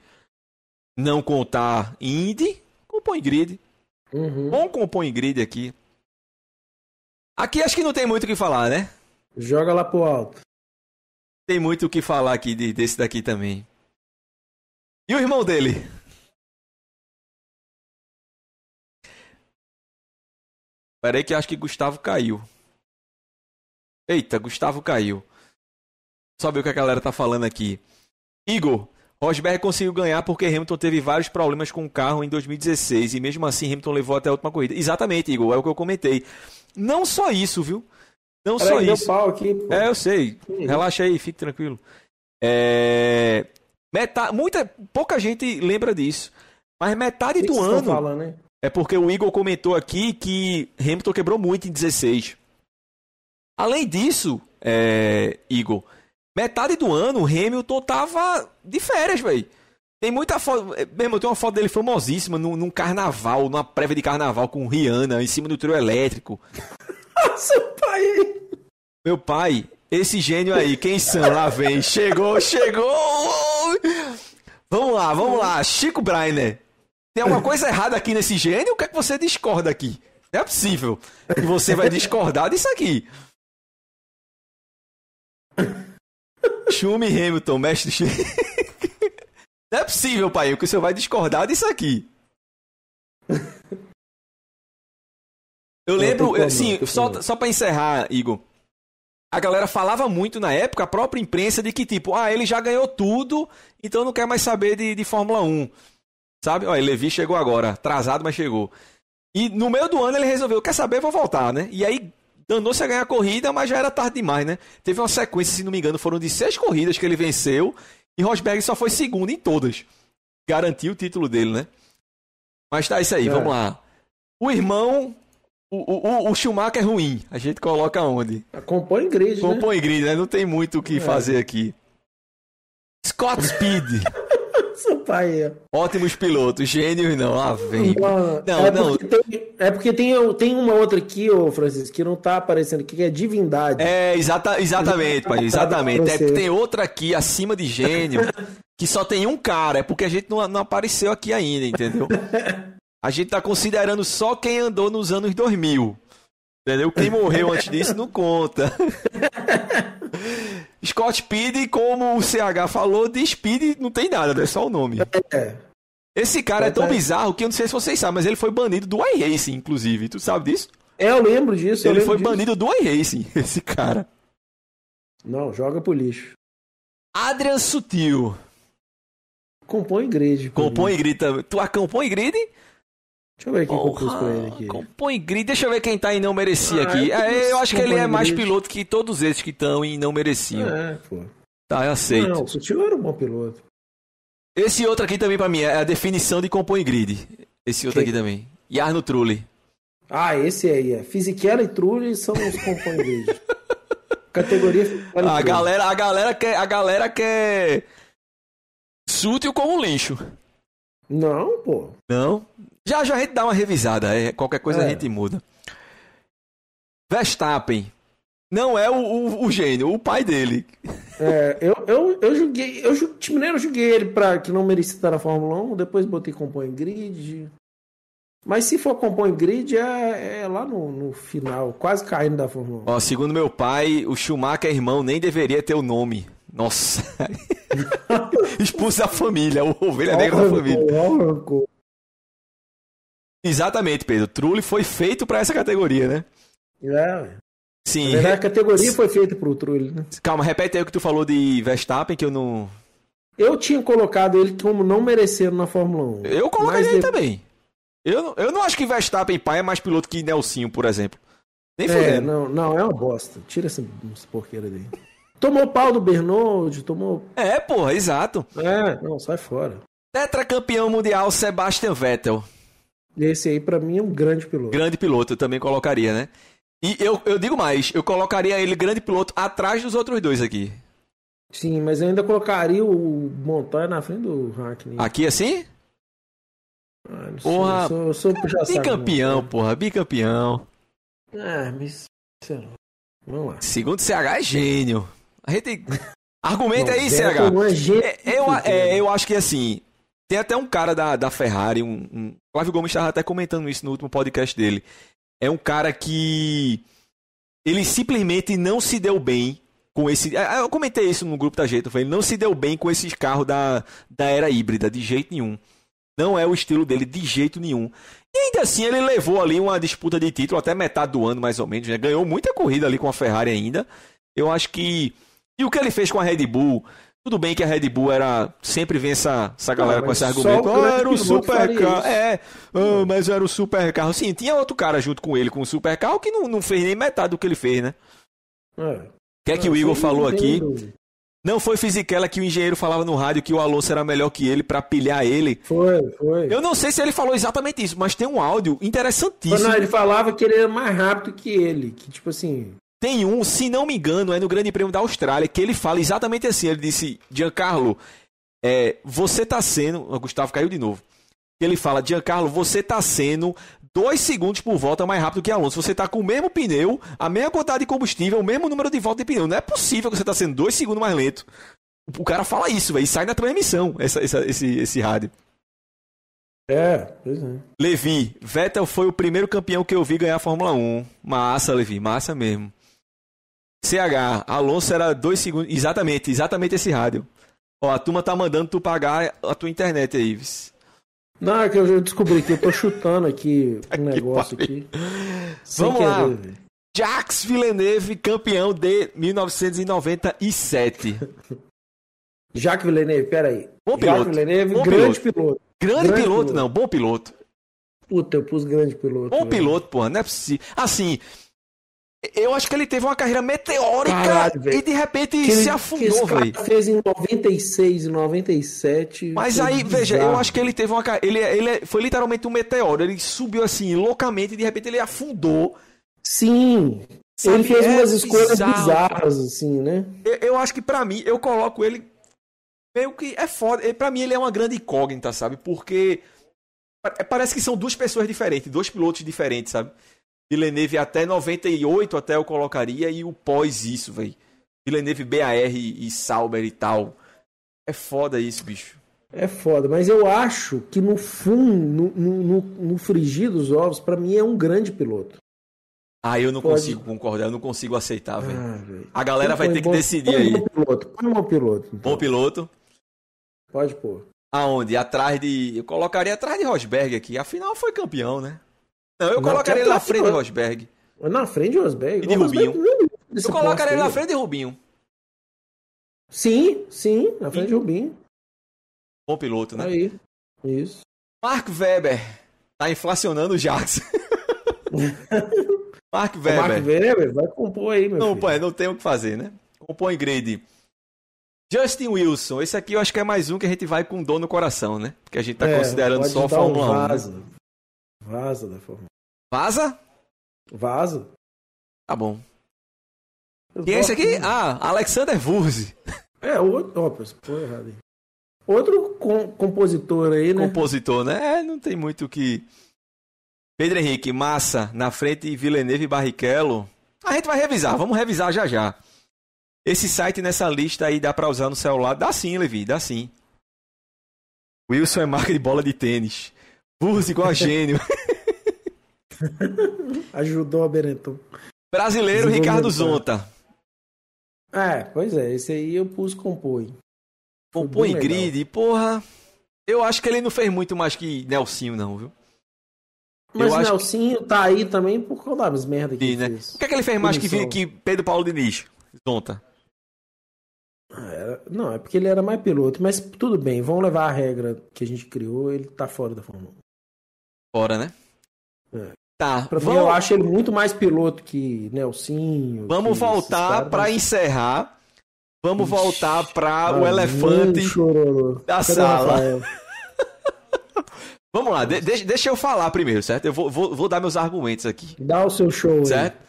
não contar Indy, compõe grid. Uhum. Bom compõe grid aqui. Aqui acho que não tem muito o que falar, né? Joga lá pro alto. Tem muito o que falar aqui de, desse daqui também. E o irmão dele? Peraí que acho que Gustavo caiu. Eita, Gustavo caiu. Só ver o que a galera tá falando aqui. Igor, Rosberg conseguiu ganhar porque Hamilton teve vários problemas com o carro em 2016 e mesmo assim Hamilton levou até a última corrida. Exatamente, Igor, é o que eu comentei. Não só isso, viu? Não Pera só aí, isso. Aqui, É, eu sei. Relaxa aí, fique tranquilo. É... Metade, muita, pouca gente lembra disso. Mas metade do ano. Né? É porque o Igor comentou aqui que Hamilton quebrou muito em 16. Além disso, é, Igor, metade do ano o Hamilton tava de férias, velho. Tem muita foto. É, mesmo, tem uma foto dele famosíssima num, num, carnaval, numa prévia de carnaval com Rihanna em cima do trio elétrico. Seu pai! Meu pai, esse gênio aí, quem são? Lá vem. Chegou, chegou! Vamos lá, vamos lá. Chico Breiner. Tem alguma coisa errada aqui nesse gênio? O que é que você discorda aqui? Não é possível que você vai discordar disso aqui. Schumi Hamilton, mestre Schumi. Não é possível, pai, que o senhor vai discordar disso aqui. Eu lembro, assim, só, só pra encerrar, Igor. A galera falava muito na época, a própria imprensa, de que tipo, ah, ele já ganhou tudo, então não quer mais saber de, de Fórmula 1. Sabe? Olha, Levi chegou agora, atrasado, mas chegou. E no meio do ano ele resolveu, quer saber, vou voltar, né? E aí danou-se a ganhar a corrida, mas já era tarde demais, né? Teve uma sequência, se não me engano, foram de seis corridas que ele venceu e Rosberg só foi segundo em todas. Garantiu o título dele, né? Mas tá isso aí, é. vamos lá. O irmão. O, o, o Schumacher é ruim. A gente coloca onde? Compõe grid, né? Compõe grid, né? Não tem muito o que é. fazer aqui. Scott Speed. Seu pai. Ótimos pilotos, gênios não. Ah, vem. Não, é não. Porque tem, é porque tem, tem uma outra aqui, ô Francisco, que não tá aparecendo aqui, que é divindade. É, exata, exatamente, pai. Exatamente. É, tem outra aqui acima de gênio que só tem um cara. É porque a gente não, não apareceu aqui ainda, entendeu? A gente tá considerando só quem andou nos anos 2000. Entendeu? Quem morreu antes disso não conta. Scott Speed, como o CH falou, de Speed não tem nada, é só o nome. É. Esse cara é, é tão é. bizarro que eu não sei se vocês sabem, mas ele foi banido do iRacing, inclusive. Tu sabe disso? É, eu lembro disso. Ele lembro foi disso. banido do iRacing, esse cara. Não, joga pro lixo. Adrian Sutil. Compõe grid. Compõe grid também. Tu compõe grid? Deixa eu ver quem compôs pra ele aqui. Compõe grid. Deixa eu ver quem tá em não merecia ah, aqui. É, eu acho que ele é mais piloto que todos esses que estão em não mereciam. É, pô. Tá, eu aceito. Não, o Sutil era um bom piloto. Esse outro aqui também pra mim é a definição de compõe grid. Esse outro aqui também. Yarno Trulli. Ah, esse aí é. Fisichella e Trulli são os compõe grid. Categoria a galera, a galera quer, a galera quer Sutil como lixo. Não, pô. Não. Já já a gente dá uma revisada, é, qualquer coisa é. a gente muda. Verstappen não é o, o, o gênio, o pai dele. É, eu, eu, eu joguei, eu primeiro eu joguei ele para que não merecia estar na Fórmula 1, depois botei compõe grid. Mas se for compõe grid, é, é lá no, no, final, quase caindo da Fórmula 1. Ó, segundo meu pai, o Schumacher irmão nem deveria ter o nome. Nossa. Expulso da família, o ovelha negra da família. Exatamente, Pedro. Trulli foi feito para essa categoria, né? É. sim. A categoria foi feita pro Trulli, né? Calma, repete aí o que tu falou de Verstappen, que eu não. Eu tinha colocado ele como não merecendo na Fórmula 1. Eu colocaria ele de... também. Eu, eu não acho que Verstappen pai é mais piloto que Nelsinho, por exemplo. Nem é, não, não, é uma bosta. Tira essa, essa porqueira daí. Tomou pau do Bernold, tomou. É, porra, exato. É, não, sai fora. Tetracampeão mundial Sebastian Vettel. Esse aí, para mim, é um grande piloto. Grande piloto, eu também colocaria, né? E eu, eu digo mais, eu colocaria ele grande piloto atrás dos outros dois aqui. Sim, mas eu ainda colocaria o Montoya na frente do Hackney. Aqui assim? Ah, não porra, sei, eu sou, eu sou bicampeão, porra, bicampeão. Ah, mas... Vamos lá. Segundo CH é gênio. A gente... Argumenta aí, CH. Não é é, eu, é, eu acho que assim, tem até um cara da, da Ferrari, um, um... Flávio Gomes estava até comentando isso no último podcast dele. É um cara que ele simplesmente não se deu bem com esse. É, é, eu comentei isso no grupo da Jeito, ele não se deu bem com esses carros da, da era híbrida, de jeito nenhum. Não é o estilo dele de jeito nenhum. E ainda assim ele levou ali uma disputa de título até metade do ano, mais ou menos. Né? Ganhou muita corrida ali com a Ferrari ainda. Eu acho que. E o que ele fez com a Red Bull, tudo bem que a Red Bull era. Sempre vem essa, essa galera com esse argumento. Ah, era o super carro. É, ah, mas era o super carro. Sim, tinha outro cara junto com ele com o super carro que não, não fez nem metade do que ele fez, né? É. O que é que o Igor falou aqui? Não foi Fisichella que o engenheiro falava no rádio que o Alonso era melhor que ele para pilhar ele. Foi, foi. Eu não sei se ele falou exatamente isso, mas tem um áudio interessantíssimo. Não, ele falava que ele era mais rápido que ele, que tipo assim, tem um, se não me engano, é no Grande Prêmio da Austrália, que ele fala exatamente assim. Ele disse, Giancarlo, é, você tá sendo. O Gustavo caiu de novo. Ele fala, Giancarlo, você tá sendo dois segundos por volta mais rápido que Alonso. Você tá com o mesmo pneu, a mesma quantidade de combustível, o mesmo número de volta de pneu. Não é possível que você tá sendo dois segundos mais lento. O cara fala isso, velho, e sai na transmissão essa, essa, esse, esse rádio. É, pois é. Levi, Vettel foi o primeiro campeão que eu vi ganhar a Fórmula 1. Massa, Levi, massa mesmo. CH, Alonso era dois segundos. Exatamente, exatamente esse rádio. Ó, a turma tá mandando tu pagar a tua internet aí, Ives. Não, é que eu descobri que eu tô chutando aqui um negócio aqui. Vamos lá. Jacques Villeneuve, campeão de 1997. Jacques Villeneuve, peraí. Bom piloto. Jacques Villeneuve, bom grande piloto. piloto. Grande, grande piloto, piloto, não, bom piloto. Puta, eu pus grande piloto. Bom velho. piloto, porra, não é possível. Assim, eu acho que ele teve uma carreira meteórica Caralho, e de repente que se afundou, velho. fez em 96 e 97. Mas aí, bizarro. veja, eu acho que ele teve uma ele ele foi literalmente um meteoro, ele subiu assim loucamente e de repente ele afundou. Sim. Sabe? Ele fez é umas escolhas bizarro. bizarras assim, né? Eu, eu acho que para mim eu coloco ele meio que é foda, para mim ele é uma grande incógnita, sabe? Porque parece que são duas pessoas diferentes, dois pilotos diferentes, sabe? Villeneuve até 98 até eu colocaria e o pós isso, velho. Villeneuve BAR e Sauber e tal. É foda isso, bicho. É foda, mas eu acho que no fundo, no, no, no frigir dos ovos, para mim é um grande piloto. Ah, eu não Pode... consigo concordar, eu não consigo aceitar, velho. Ah, a galera vai ter que decidir põe aí. Bom piloto, põe um bom piloto. Então. Bom piloto. Pode pôr. Aonde? Atrás de. Eu colocaria atrás de Rosberg aqui. Afinal, foi campeão, né? Não, eu colocaria ele na frente de Rosberg. Na frente de Rosberg? E de Rubinho. Eu colocaria ele na frente de Rubinho. Sim, sim, na frente de Rubinho. Bom piloto, né? Aí, isso. Mark Webber tá inflacionando o Jax. Mark Webber. Mark Webber vai compor aí, meu não, filho. Pô, não tem o que fazer, né? Compõe grade. Justin Wilson, esse aqui eu acho que é mais um que a gente vai com dor no coração, né? Porque a gente tá é, considerando só a Fórmula um 1. Vaza. Né? Vaza da Fórmula 1. Vaza? Vaza. Tá bom. Quem é esse aqui? Ah, Alexander Vurzi. É, outro. Foi errado aí. Outro com, compositor aí, né? Compositor, né? É, não tem muito o que. Pedro Henrique, Massa, na frente Villeneuve e Barrichello. A gente vai revisar, vamos revisar já já. Esse site nessa lista aí dá pra usar no celular? Dá sim, Levi, dá sim. Wilson é marca de bola de tênis. Burros igual a gênio. Ajudou a Benetton. Brasileiro Ricardo Zonta. É, pois é, esse aí eu pus compõe. Compõe grid, porra. Eu acho que ele não fez muito mais que Nelsinho, não, viu? Mas o Nelsinho que... tá aí também por conta das merdas que Sim, né? fez. O que é que ele fez mais que, que Pedro Paulo Diniz? Zonta. Ah, não, é porque ele era mais piloto, mas tudo bem, vamos levar a regra que a gente criou, ele tá fora da Fórmula 1. Fora, né? É. Tá. Pra vamos... mim, eu acho ele muito mais piloto que Nelsinho. Vamos que voltar para encerrar. Vamos Ixi, voltar para o elefante da Cadê sala. Vamos lá, de, deixa eu falar primeiro, certo? Eu vou, vou, vou, dar meus argumentos aqui. Dá o seu show certo? Aí.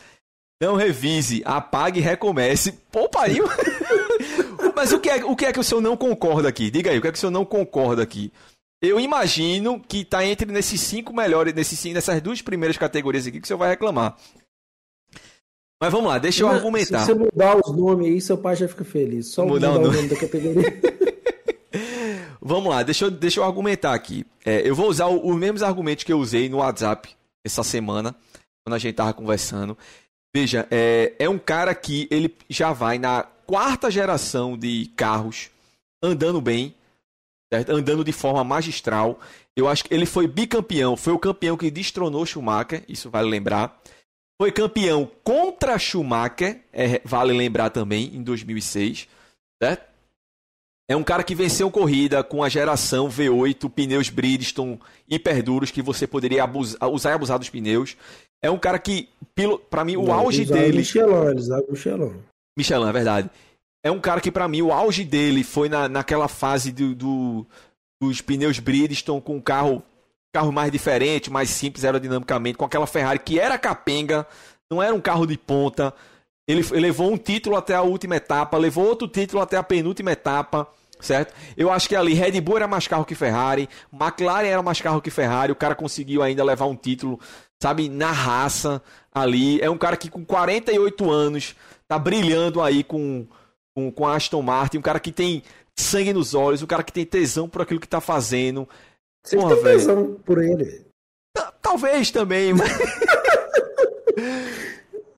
Não revise, apague e recomece. Pô, pariu. Mas o que, é, o que é que o senhor não concorda aqui? Diga aí, o que é que o senhor não concorda aqui? Eu imagino que tá entre nesses cinco melhores, nesses, nessas duas primeiras categorias aqui que o senhor vai reclamar. Mas vamos lá, deixa eu argumentar. Se você mudar os nomes aí, seu pai já fica feliz. Só mudar, mudar o nome da categoria. vamos lá, deixa eu, deixa eu argumentar aqui. É, eu vou usar os mesmos argumentos que eu usei no WhatsApp essa semana, quando a gente tava conversando. Veja, é, é um cara que ele já vai na quarta geração de carros andando bem? Andando de forma magistral. Eu acho que ele foi bicampeão, foi o campeão que destronou Schumacher, isso vale lembrar. Foi campeão contra Schumacher, é, vale lembrar também, em 2006, certo? É um cara que venceu corrida com a geração V8, pneus Bridgestone hiperduros que você poderia abusar, usar e abusar dos pneus. É um cara que, para mim, o Não, auge dele. Michelin, eles Michelin. Michelin, é verdade. É um cara que, para mim, o auge dele foi na, naquela fase do, do, dos pneus Bridgestone com o carro, carro mais diferente, mais simples aerodinamicamente, com aquela Ferrari que era capenga, não era um carro de ponta. Ele, ele levou um título até a última etapa, levou outro título até a penúltima etapa certo? Eu acho que ali Red Bull era mais carro que Ferrari, McLaren era mais carro que Ferrari, o cara conseguiu ainda levar um título sabe, na raça ali. É um cara que com 48 anos tá brilhando aí com, com, com a Aston Martin, um cara que tem sangue nos olhos, um cara que tem tesão por aquilo que tá fazendo. Você Porra, tem véio. tesão por ele? Talvez também, mas...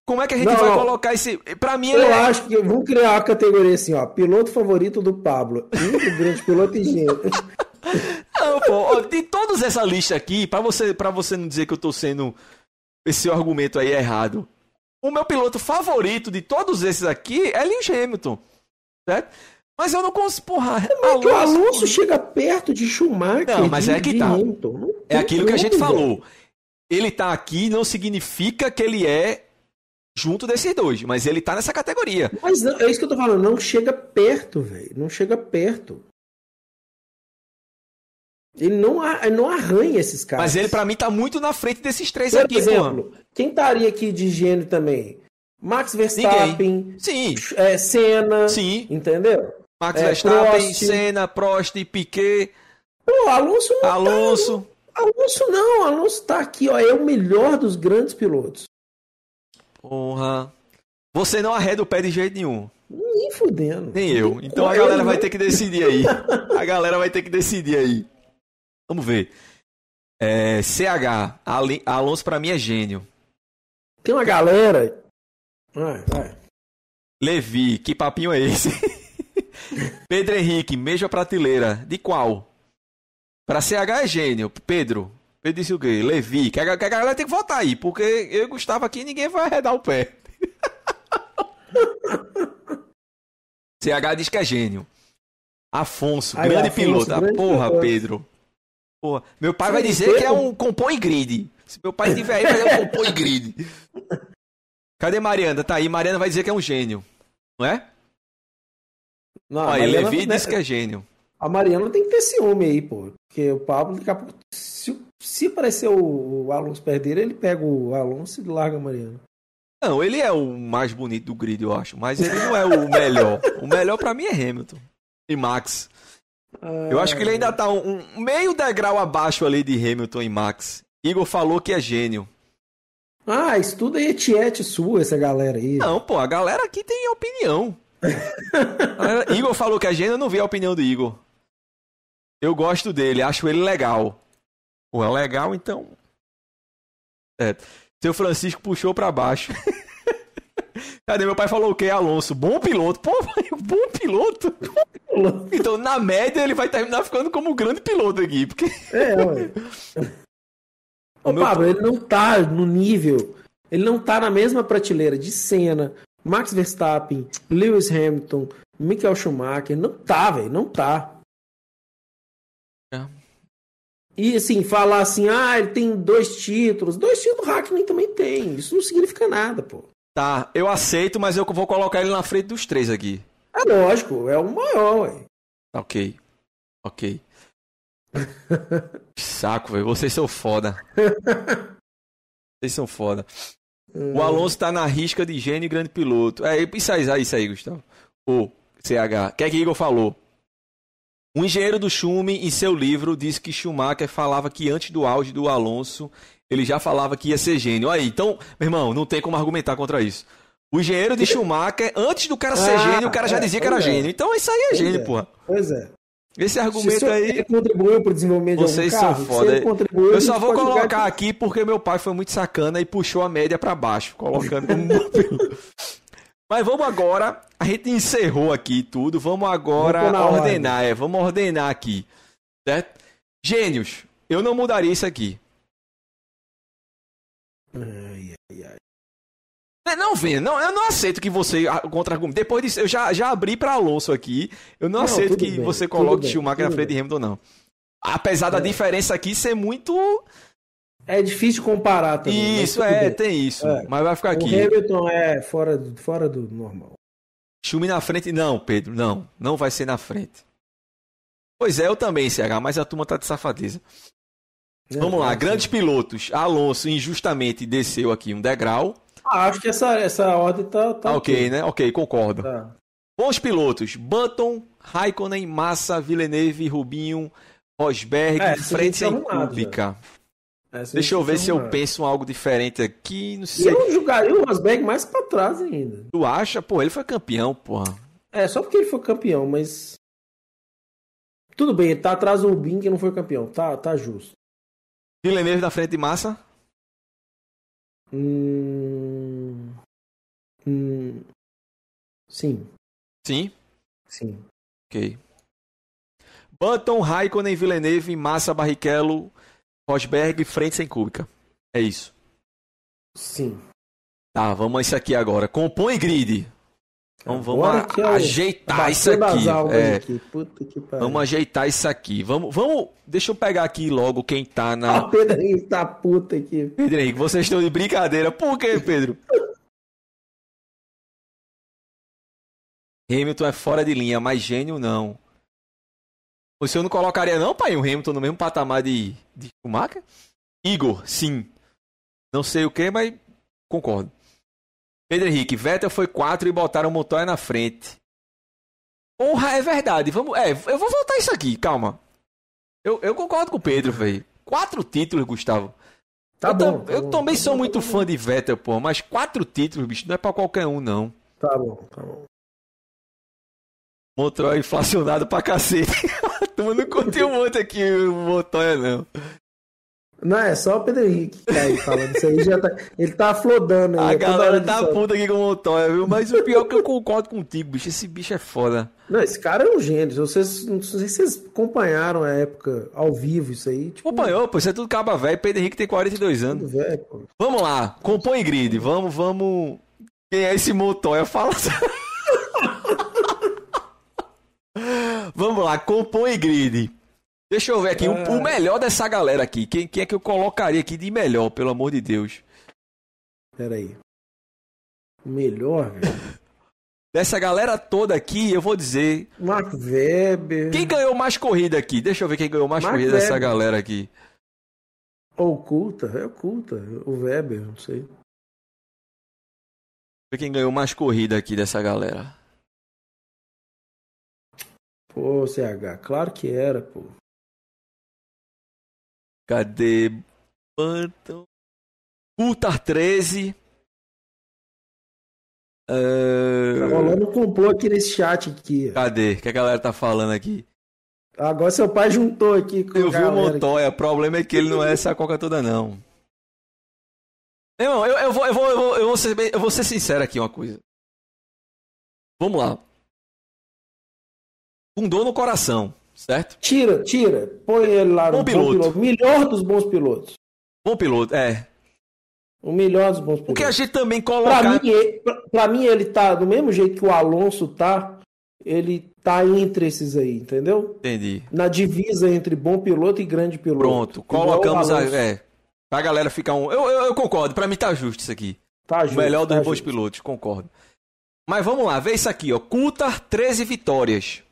Como é que a gente não, vai colocar esse. Pra mim, Eu é... acho que vamos criar uma categoria assim, ó. Piloto favorito do Pablo. Muito grande piloto e gênio. Não, pô, de todos essa lista aqui, para você, pra você não dizer que eu tô sendo esse argumento aí errado, o meu piloto favorito de todos esses aqui é Lewis Hamilton, certo? Mas eu não consigo, porra. É Alonso... o Alonso chega perto de Schumacher. Não, mas de, é que tá. É aquilo que a gente falou. Ele tá aqui não significa que ele é junto desses dois, mas ele tá nessa categoria. Mas não, é isso que eu tô falando, não chega perto, velho. Não chega perto. Ele não, não arranha esses caras. Mas ele, para mim, tá muito na frente desses três Por aqui, exemplo, quem estaria aqui de gênio também? Max Verstappen. Ninguém. Sim. É, Senna. Sim. Entendeu? Max é, Verstappen, Prost. Senna, Prost, Piquet. Pô, Alonso não tá- Alonso. Tá, Alonso não, Alonso tá aqui, ó. É o melhor dos grandes pilotos. Porra. Você não arreda o pé de jeito nenhum. Nem fudendo. Nem eu. Então a galera vai ter que decidir aí. A galera vai ter que decidir aí. Vamos ver. É, CH, Alonso para mim é gênio. Tem uma galera. Vai, vai. Levi, que papinho é esse? Pedro Henrique, mesma prateleira. De qual? Para CH é gênio. Pedro. Pedro disse o quê? Levi. Que a, que a galera tem que votar aí, porque eu e Gustavo aqui ninguém vai arredar o pé. CH diz que é gênio. Afonso, grande Afonso, piloto. Grande Porra. Pedro. Porra, meu pai vai dizer que é um compõe grid. Se meu pai tiver aí, vai ser um compõe grid. Cadê Mariana? Tá aí, Mariana vai dizer que é um gênio. Não é? Não, aí, Mariana, Levi disse que é gênio. A Mariana tem que ter ciúme aí, pô. Porque o Pablo, daqui a pouco, se, se aparecer o, o Alonso perder, ele pega o Alonso e larga a Mariana. Não, ele é o mais bonito do grid, eu acho. Mas ele não é o melhor. o melhor para mim é Hamilton. E Max. Eu acho que ele ainda tá um, um, meio degrau abaixo ali de Hamilton e Max. Igor falou que é gênio. Ah, estuda aí Tiete sua, essa galera aí. Não, pô, a galera aqui tem opinião. galera... Igor falou que é gênio, eu não vi a opinião do Igor. Eu gosto dele, acho ele legal. Pô, é legal, então. É. Seu Francisco puxou para baixo. Cadê? Meu pai falou o quê? Alonso, bom piloto. Pô, bom piloto. então, na média, ele vai terminar ficando como um grande piloto aqui. Porque... É, ué. Ô, meu... Pablo, ele não tá no nível, ele não tá na mesma prateleira de Senna, Max Verstappen, Lewis Hamilton, Michael Schumacher. Não tá, velho, não tá. É. E assim, falar assim, ah, ele tem dois títulos. Dois títulos o Hackney também tem. Isso não significa nada, pô. Tá, eu aceito, mas eu vou colocar ele na frente dos três aqui. É lógico, é o maior, ué. Ok. Ok. Saco, velho. Vocês são foda. Vocês são foda. O é. Alonso tá na risca de gênio e grande piloto. É isso aí, isso aí, Gustavo. O CH. O que é que Igor falou? Um engenheiro do Schumi, em seu livro, disse que Schumacher falava que antes do auge do Alonso, ele já falava que ia ser gênio. Aí, então, meu irmão, não tem como argumentar contra isso. O engenheiro de Schumacher, antes do cara ser ah, gênio, o cara já é, dizia que era é. gênio. Então isso aí é pois gênio, é. porra. Pois é. Esse argumento aí. Ele contribuiu para o desenvolvimento Vocês de algum são foda. Eu só vou colocar aqui porque meu pai foi muito sacana e puxou a média para baixo, colocando como Mas vamos agora. A gente encerrou aqui tudo. Vamos agora ordenar. É, vamos ordenar aqui. Certo? Gênios. Eu não mudaria isso aqui. Ai, ai, ai. É, não, Vini, não, eu não aceito que você contra-argumente. Depois disso, eu já, já abri para Alonso aqui. Eu não, não aceito que bem, você coloque bem, Schumacher na frente de Hamilton, não. Apesar é. da diferença aqui ser muito. É difícil comparar também. Isso, é, bem. tem isso. É. Mas vai ficar aqui. O Hamilton é fora, fora do normal. Schumi na frente, não, Pedro, não. Não vai ser na frente. Pois é, eu também, CH, mas a turma tá de safadeza. Vamos lá, grandes pilotos. Alonso injustamente desceu aqui um degrau. Ah, acho que essa, essa ordem tá, tá ok, okay, né? Ok, concordo. Tá. Bons pilotos: Button, Raikkonen, Massa, Villeneuve, Rubinho, Rosberg, é, frente em Kubica. É, Deixa eu ver se eu penso em algo diferente aqui. Não sei. Eu jogaria o Rosberg mais pra trás ainda. Tu acha? Pô, ele foi campeão, porra. É, só porque ele foi campeão, mas. Tudo bem, ele tá atrás do Rubinho que não foi campeão. Tá, tá justo. Villeneuve na frente de Massa? Hum... Hum... Sim. Sim? Sim. Ok. Button, Raikkonen, Villeneuve, Massa, Barrichello, Rosberg, frente sem cúbica. É isso. Sim. Tá, vamos a isso aqui agora. Compõe grid. Então vamos é ajeitar isso aqui. É. aqui. Vamos ajeitar isso aqui. Vamos, vamos. Deixa eu pegar aqui logo quem tá na. Ah, Pedro Henrique tá puta aqui. Pedro Henrique, vocês estão de brincadeira. Por quê, Pedro? Hamilton é fora de linha, mas gênio não. O senhor não colocaria não, pai, o Hamilton no mesmo patamar de, de Schumacher? Igor, sim. Não sei o que, mas concordo. Pedro Henrique, Vettel foi 4 e botaram o Montoya na frente. Porra, é verdade. Vamos, é, eu vou voltar isso aqui, calma. Eu, eu concordo com o Pedro, velho. Quatro títulos, Gustavo. Tá eu bom. Tá eu bom, também sou muito fã de Vettel, pô, mas quatro títulos, bicho, não é pra qualquer um, não. Tá bom, tá bom. Montoya inflacionado pra cacete. Tu não curtiu muito aqui o Montoya, não. Não, é só o Pedro Henrique que tá aí falando isso aí. Já tá, ele tá flodando aí. A galera tá puta aqui com o Montoya, viu? Mas o pior é que eu concordo contigo, bicho. Esse bicho é foda. Não, esse cara é um gênio. Vocês, não sei se vocês acompanharam a época ao vivo isso aí. Tipo... Acompanhou, pô. Isso é tudo caba velho. Pedro Henrique tem 42 anos. Véio, pô. Vamos lá. Compõe grid. Vamos, vamos. Quem é esse Montoya? Fala. vamos lá. Compõe grid. Deixa eu ver aqui, o, o, é. melhor dessa galera aqui. Quem, quem, é que eu colocaria aqui de melhor, pelo amor de Deus? Pera aí. Melhor, velho? Dessa galera toda aqui, eu vou dizer. Mark Webber. Quem ganhou mais corrida aqui? Deixa eu ver quem ganhou mais Mark corrida Webber. dessa galera aqui. Oculta, é oculta. O Weber, não sei. Quem ganhou mais corrida aqui dessa galera? Pô, CH, claro que era, pô. Cadê? Phantom. Ultar 13. Uh... Tá rolando um complô aqui nesse chat aqui. Cadê? O que a galera tá falando aqui? Agora seu pai juntou aqui com Eu vi o Montoya, o problema é que ele não é essa coca toda, não. Irmão, eu, eu, vou, eu, vou, eu, vou, eu, vou ser, eu vou ser sincero aqui uma coisa. Vamos lá. Com dor no coração certo? Tira, tira. Põe ele lá no bom piloto. piloto. Melhor dos bons pilotos. Bom piloto, é. O melhor dos bons pilotos. Porque a gente também coloca. Pra mim, ele, pra, pra mim, ele tá do mesmo jeito que o Alonso tá. Ele tá entre esses aí, entendeu? Entendi. Na divisa entre bom piloto e grande piloto. Pronto, colocamos a. É, pra galera ficar um. Eu, eu, eu concordo, pra mim tá justo isso aqui. Tá o justo, melhor dos tá bons justo. pilotos, concordo. Mas vamos lá, vê isso aqui, ó. Coulthard, 13 vitórias.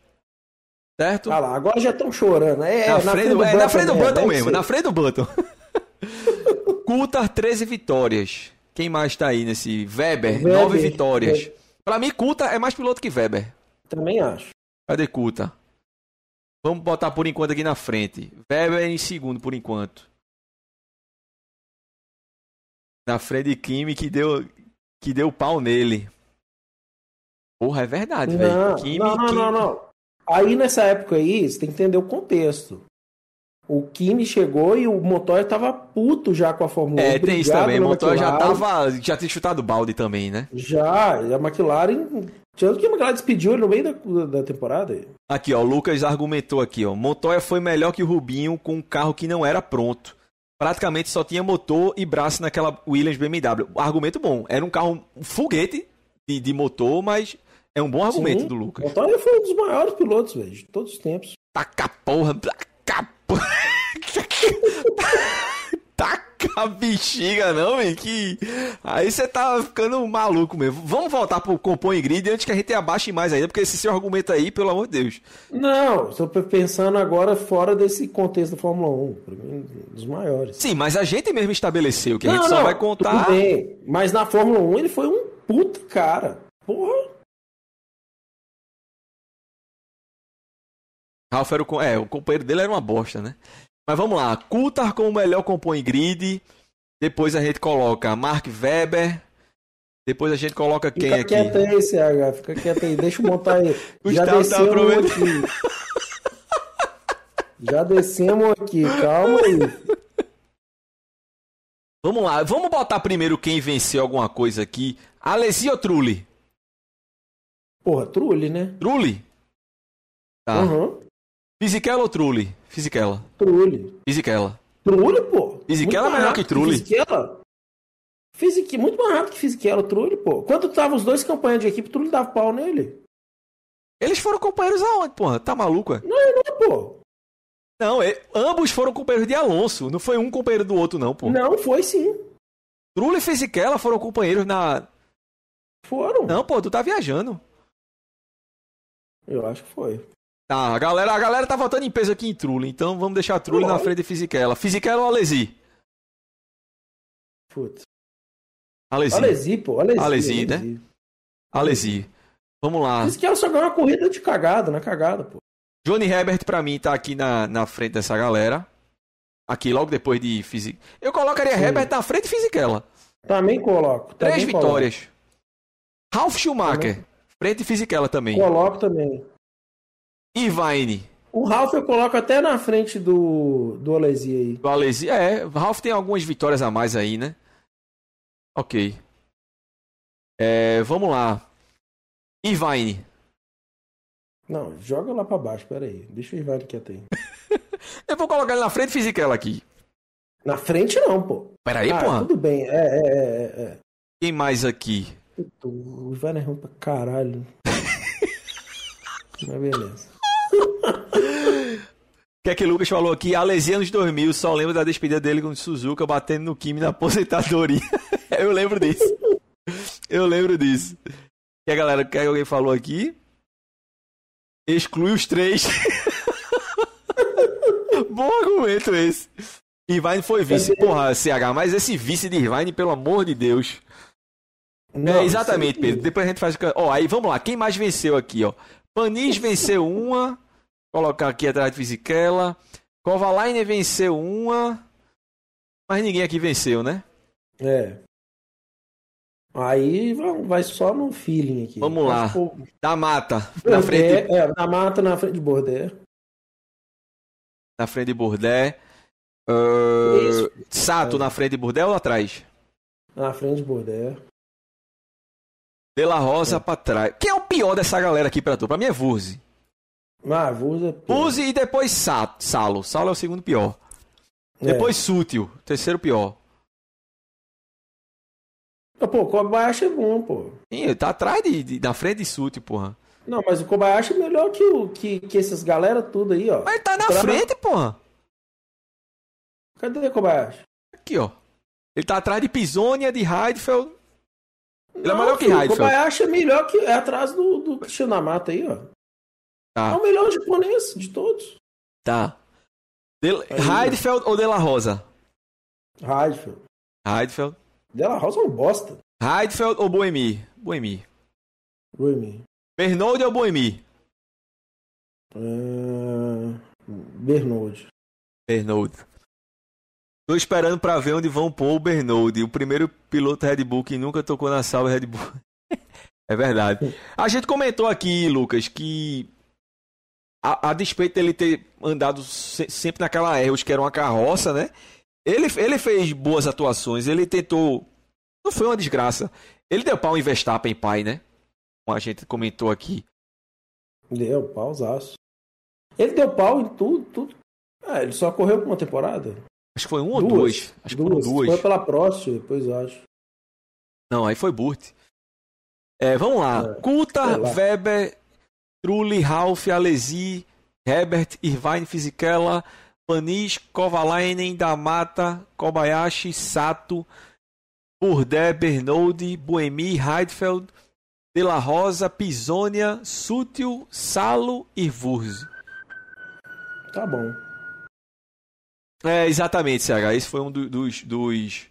Certo? Ah lá, agora já estão chorando. É, na, frente, do, é, na frente do é, Button mesmo, na frente do Button. Coulthard, 13 vitórias. Quem mais tá aí nesse? Weber, Weber, 9 vitórias. Weber. Pra mim, Coulthard é mais piloto que Weber. Também acho. Cadê Coulthard? Vamos botar por enquanto aqui na frente. Weber em segundo por enquanto. Na frente de Kimi que deu que deu pau nele. Porra, é verdade, velho. Não, não, não, não. Aí nessa época aí, você tem que entender o contexto. O Kimi chegou e o Montoya tava puto já com a Fórmula 1. É, tem isso também. na Montoya já tava. Já tinha chutado balde também, né? Já, e a McLaren. Tanto que a McLaren despediu ele no meio da, da temporada. Aqui, ó, o Lucas argumentou aqui, ó. Montoya foi melhor que o Rubinho com um carro que não era pronto. Praticamente só tinha motor e braço naquela Williams BMW. Argumento bom. Era um carro um foguete de, de motor, mas é um bom argumento Sim. do Lucas. Montoya foi um dos maiores pilotos, velho, de todos os tempos. Taca porra, taca porra. Taca a bexiga, não, velho. Que. Aí você tá ficando maluco mesmo. Vamos voltar pro Compõe Grid antes que a gente abaixe mais ainda, porque esse seu argumento aí, pelo amor de Deus. Não, estou pensando agora fora desse contexto da Fórmula 1. Pra mim, um dos maiores. Sim, mas a gente mesmo estabeleceu que a gente Não, só não, vai contar. Tudo bem, mas na Fórmula 1 ele foi um puta cara. Porra. Ralph era o, é, o companheiro dele era uma bosta, né? Mas vamos lá. Coulthard como melhor compõe grid. Depois a gente coloca Mark Webber. Depois a gente coloca quem Fica aqui? quieto aí, CH. Fica quieto aí. Deixa eu montar aí. Já Gustavo tá aqui. Já descemos aqui. Calma aí. Vamos lá. Vamos botar primeiro quem venceu alguma coisa aqui. Alesi ou Trulli? Porra, Trulli, né? Trulli? Tá. Uhum. Fisichella ou Trulli? Fisichella. Trulli. Fisichella. Trulli, pô. Fisichella é melhor que Trulli. Fisichella. Fisique, muito mais rápido que Fisichella, Trulli, pô. Quando tava os dois campanhas de equipe, Trulli dava pau nele. Eles foram companheiros aonde, porra? Tá maluco, é? Não, pô. Não, é- ambos foram companheiros de Alonso. Não foi um companheiro do outro, não, pô. Não, foi sim. Trulli e Fisichella foram companheiros na. Foram. Não, pô, tu tá viajando. Eu acho que foi. Tá, a galera, a galera tá votando em peso aqui em Trulli, então vamos deixar Trulli na frente de Fisichella. Fisichella ou Alesi? Putz. Alesi. Alesi, pô. Alesi, Alesi, né? Alesi. Vamos lá. Fisichella só ganhou uma corrida de cagada, na cagada, pô. Johnny Herbert pra mim tá aqui na, na frente dessa galera. Aqui logo depois de Fisichella. Eu colocaria Sim. Herbert na frente de Fisichella. Também coloco. Três também coloco. vitórias. Ralf Schumacher. Frente de Fisichella também. Coloco também. Irvine. O Ralph eu coloco até na frente do, do Alesi aí. Do Alesi. É, o Ralf tem algumas vitórias a mais aí, né? Ok. É, vamos lá. Irvine. Não, joga lá pra baixo, pera aí. Deixa o Ivan quieto aí. Eu vou colocar ele na frente de Fisichella aqui. Na frente não, pô. Pera aí, ah, porra. tudo bem. É, é, é, é. Quem mais aqui? Puta, o Ivan é ruim pra caralho. Mas beleza. Que é que o Lucas falou aqui? Alesi anos 2000, só lembro da despedida dele com o Suzuka batendo no Kimi na aposentadoria. Eu lembro disso. Eu lembro disso. E a galera, o que é que alguém falou aqui? Exclui os três. Bom argumento esse. Irvine foi vice. Porra, CH, mas esse vice de Irvine, pelo amor de Deus. Não, é, exatamente, Pedro. Depois a gente faz. Ó, aí vamos lá. Quem mais venceu aqui, ó? Panis venceu uma. Colocar aqui atrás de Fisichella. Kovalainen venceu uma. Mas ninguém aqui venceu, né? É. Aí vai só no feeling aqui. Vamos lá. Da mata. Na frente, É, na mata, na frente de Bordet. na frente de Bourdais. Uh. Sato É. na frente de Bourdais ou atrás? Na frente de Bordet. De La Rosa É. pra trás. Quem é o pior dessa galera aqui pra tu? Pra mim é Vurzi. Ah, Vurza. Vurzi e depois Sato, Salo. Salo é o segundo pior. É. Depois Sutil, terceiro pior. Pô, o Kobayashi é bom, pô. Sim, ele tá atrás de, de, na frente de Sutil, porra. Não, mas o Kobayashi é melhor que, o, que, que essas galera tudo aí, ó. Mas ele tá na frente, porra. Cadê o Kobayashi? Aqui, ó. Ele tá atrás de Pisonia, de Heidfeld. Ele é não, é melhor que Heidfeld. O Kobayashi é melhor que é atrás do, do Mata aí, ó. Tá. É o melhor japonês de todos. Tá. De... Heidfeld ou De La Rosa? Heidfeld. Heidfeld. De La Rosa é um bosta. Heidfeld ou Boemi? Boemi. Boemi. Bernold ou Boemi? Uh... Bernold. Bernold. Tô esperando para ver onde vão pôr o Bernold, o primeiro piloto Red Bull que nunca tocou na salva Red Bull. é verdade. A gente comentou aqui, Lucas, que a, a despeito dele ter andado se, sempre naquela Erros, que era uma carroça, né? Ele, ele fez boas atuações, ele tentou. Não foi uma desgraça. Ele deu pau em Verstappen, pai, né? Como a gente comentou aqui. Deu, pausaço. Ele deu pau em tudo, tudo. Ah, ele só correu por uma temporada. Acho que foi um duas, ou dois. Acho duas. que foram duas. Foi pela próxima, depois eu acho. Não, aí foi Burt. É, vamos lá. É, Coulter, Weber, Trulli, Ralph, Alesi, Herbert, Irvine Fisichella, Panis, Kovalainen, Damata, Kobayashi, Sato, Burdé, Bernoldi, Boemi, Heidfeld, De La Rosa, Pisonia, Sutil, Salo e Vurz. Tá bom. É, exatamente, CH. Esse foi um do, dos, dos,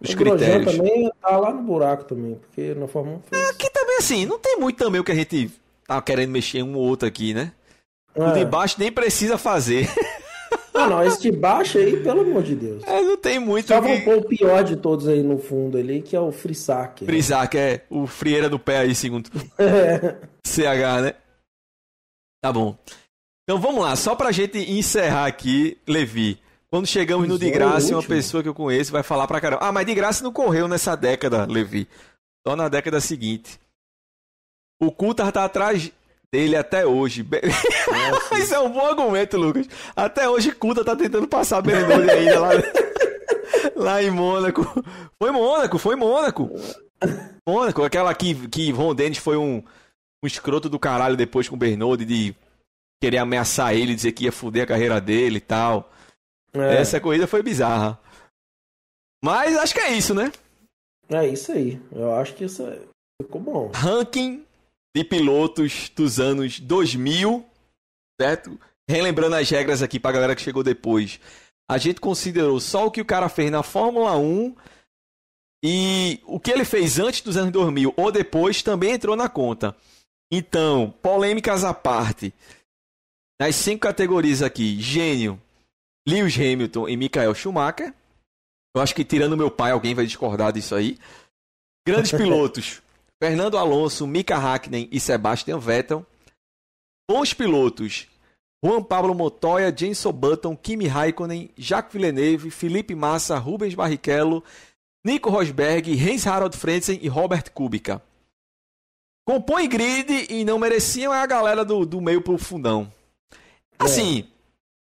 dos o critérios. também tá lá no buraco também, porque na Fórmula 1 é, Aqui também, assim, não tem muito também o que a gente tá querendo mexer um ou outro aqui, né? É. O de baixo nem precisa fazer. Ah, não, esse de baixo aí, pelo amor de Deus. É, não tem muito. Só que... pôr o pior de todos aí no fundo ali, que é o Frisac. Né? Frisac, é o frieira do pé aí, segundo é. CH, né? Tá bom. Então vamos lá, só pra gente encerrar aqui, Levi. Quando chegamos no de graça, uma pessoa que eu conheço vai falar pra caramba. Ah, mas de graça não correu nessa década, Levi. Só na década seguinte. O Coulthard tá atrás dele até hoje. Isso é um bom argumento, Lucas. Até hoje Kuta tá tentando passar Bernoulli ainda lá, lá em Mônaco. Foi Mônaco, foi Mônaco. Mônaco, aquela que, que Ron Dennis foi um, um escroto do caralho depois com o Bernoulli de querer ameaçar ele, dizer que ia foder a carreira dele e tal. É. Essa corrida foi bizarra. Mas acho que é isso, né? É isso aí. Eu acho que isso é... ficou bom. Ranking de pilotos dos anos 2000, certo? Relembrando as regras aqui para a galera que chegou depois. A gente considerou só o que o cara fez na Fórmula 1 e o que ele fez antes dos anos 2000 ou depois também entrou na conta. Então, polêmicas à parte. Nas cinco categorias aqui, gênio, Lewis Hamilton e Michael Schumacher. Eu acho que tirando meu pai, alguém vai discordar disso aí. Grandes pilotos, Fernando Alonso, Mika Hakkinen e Sebastian Vettel. Bons pilotos: Juan Pablo Montoya, Jenson Button, Kimi Raikkonen, Jacques Villeneuve, Felipe Massa, Rubens Barrichello, Nico Rosberg, Heinz Harald Frentzen e Robert Kubica. Compõe grid e não mereciam é a galera do, do meio pro fundão. Assim,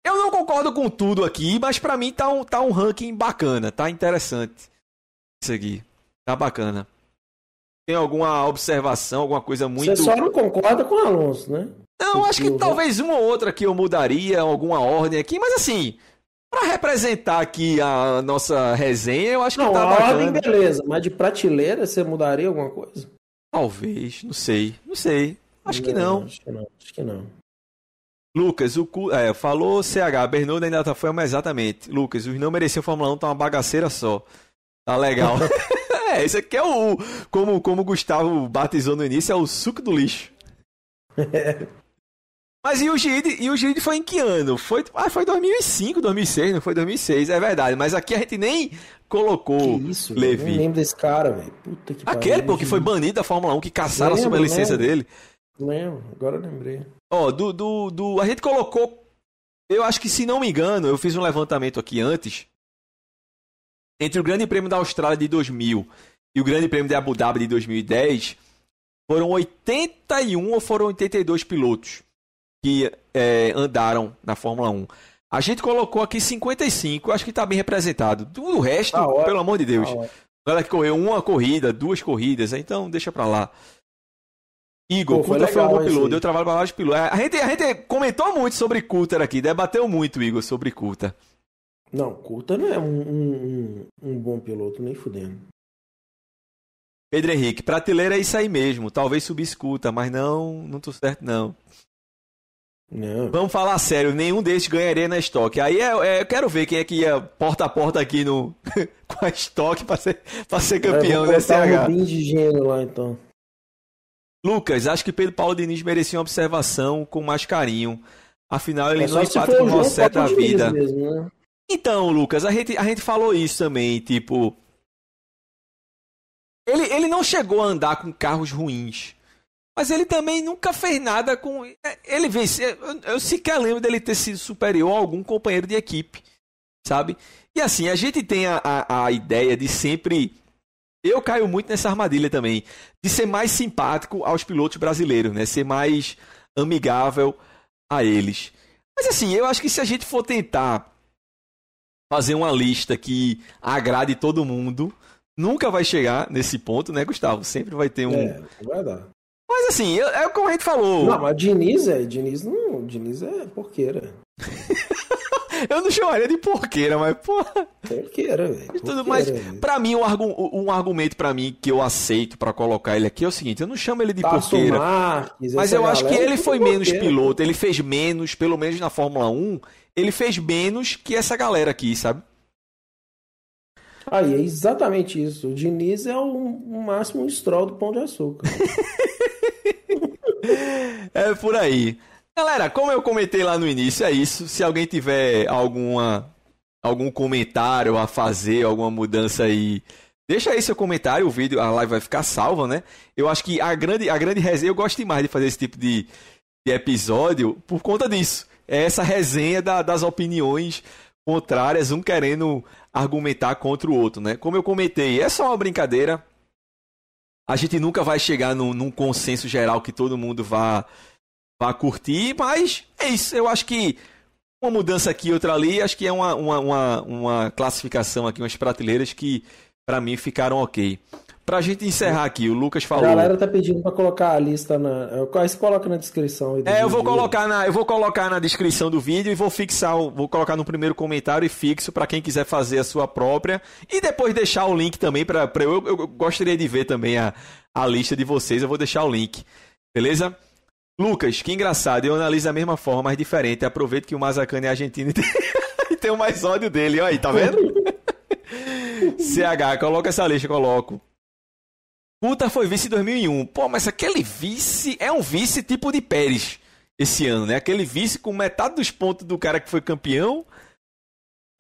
é. eu não concordo com tudo aqui, mas para mim tá um, tá um ranking bacana, tá interessante. Isso aqui. Tá bacana tem alguma observação, alguma coisa muito. Você só não concorda com o Alonso, né? Não, acho que talvez uma ou outra que eu mudaria, alguma ordem aqui, mas assim, para representar aqui a nossa resenha, eu acho que não, tá a bacana. ordem beleza, mas de prateleira você mudaria alguma coisa? Talvez, não sei, não sei. Acho não, que não. Acho que não, acho que não. Lucas, o é, falou CH, Bernardo ainda tá foi, mas exatamente. Lucas, os não mereciam Fórmula 1 tá uma bagaceira só. Tá legal. É, esse aqui é o. Como, como o Gustavo batizou no início, é o suco do lixo. Mas e o Gide, e o Gide foi em que ano? Foi, ah, foi 2005, 2006, não foi 2006, é verdade. Mas aqui a gente nem colocou que isso, Levi. Eu não lembro desse cara, velho. Puta que Aquele, pariu, pô, que foi banido da Fórmula 1, que caçaram lembro, a licença dele. Lembro, agora eu lembrei. Ó, do, do, do. A gente colocou. Eu acho que, se não me engano, eu fiz um levantamento aqui antes entre o Grande Prêmio da Austrália de 2000 e o Grande Prêmio de Abu Dhabi de 2010, foram 81 ou foram 82 pilotos que é, andaram na Fórmula 1. A gente colocou aqui 55, acho que está bem representado. O resto, tá pelo amor de Deus. Tá Galera que correu uma corrida, duas corridas, então deixa pra lá. Igor, Pô, foi, foi um bom piloto, deu trabalho para vários pilotos. A gente, a gente comentou muito sobre Coulter aqui, debateu muito, Igor, sobre Coulter. Não, Coulter não é um, um, um, bom piloto, nem fudendo. Pedro Henrique, prateleira é isso aí mesmo. Talvez subisse Coulter, mas não, não tô certo não. Não. Vamos falar sério, nenhum desses ganharia na estoque. Aí é, é, eu quero ver quem é que ia porta a porta aqui no com a estoque para ser, pra ser campeão, né, CH? Um de gênero lá então. Lucas, acho que Pedro Paulo Diniz merecia uma observação com mais carinho. Afinal, ele é não empata com o Rosset da vida. Mesmo, né? Então, Lucas, a gente, a gente falou isso também, tipo. Ele, ele não chegou a andar com carros ruins. Mas ele também nunca fez nada com. Ele venceu. Eu, eu sequer lembro dele ter sido superior a algum companheiro de equipe. Sabe? E assim, a gente tem a, a, a ideia de sempre. Eu caio muito nessa armadilha também. De ser mais simpático aos pilotos brasileiros, né? Ser mais amigável a eles. Mas assim, eu acho que se a gente for tentar fazer uma lista que agrade todo mundo, nunca vai chegar nesse ponto, né, Gustavo? Sempre vai ter um. É, vai dar. Mas assim, é como a gente falou. Não, mas Diniz é. Diniz não. Diniz é porqueira. Eu não chamaria de porqueira, mas, porra. Porqueira, velho. Tudo, mas, pra mim, um, argu um argumento para mim que eu aceito para colocar ele aqui é o seguinte: eu não chamo ele de Tasso porqueira. Marques, mas eu acho que ele foi menos porqueira. piloto, ele fez menos, pelo menos na Fórmula 1, ele fez menos que essa galera aqui, sabe? Aí, é exatamente isso. O Diniz é o, o máximo stroll do pão de açúcar. é por aí. Galera, como eu comentei lá no início, é isso. Se alguém tiver alguma algum comentário a fazer, alguma mudança aí, deixa aí seu comentário, o vídeo, a live vai ficar salva, né? Eu acho que a grande a grande resenha, eu gosto demais de fazer esse tipo de, de episódio por conta disso. É essa resenha da, das opiniões contrárias, um querendo argumentar contra o outro, né? Como eu comentei, é só uma brincadeira. A gente nunca vai chegar num, num consenso geral que todo mundo vá vá curtir, mas é isso. Eu acho que uma mudança aqui, outra ali, acho que é uma, uma, uma, uma classificação aqui, umas prateleiras que para mim ficaram ok. Pra gente encerrar aqui, o Lucas falou. A galera tá pedindo para colocar a lista na. Você coloca na descrição. é, eu vou colocar na, eu vou colocar na descrição do vídeo e vou fixar, vou colocar no primeiro comentário e fixo para quem quiser fazer a sua própria e depois deixar o link também para eu, eu gostaria de ver também a, a lista de vocês. Eu vou deixar o link, beleza? Lucas, que engraçado, eu analiso da mesma forma, mas diferente. Aproveito que o Mazacane é argentino e tem, e tem mais ódio dele. Olha aí, tá vendo? CH, coloca essa lista, coloco. Puta foi vice em 2001. Pô, mas aquele vice é um vice tipo de Pérez esse ano, né? Aquele vice com metade dos pontos do cara que foi campeão.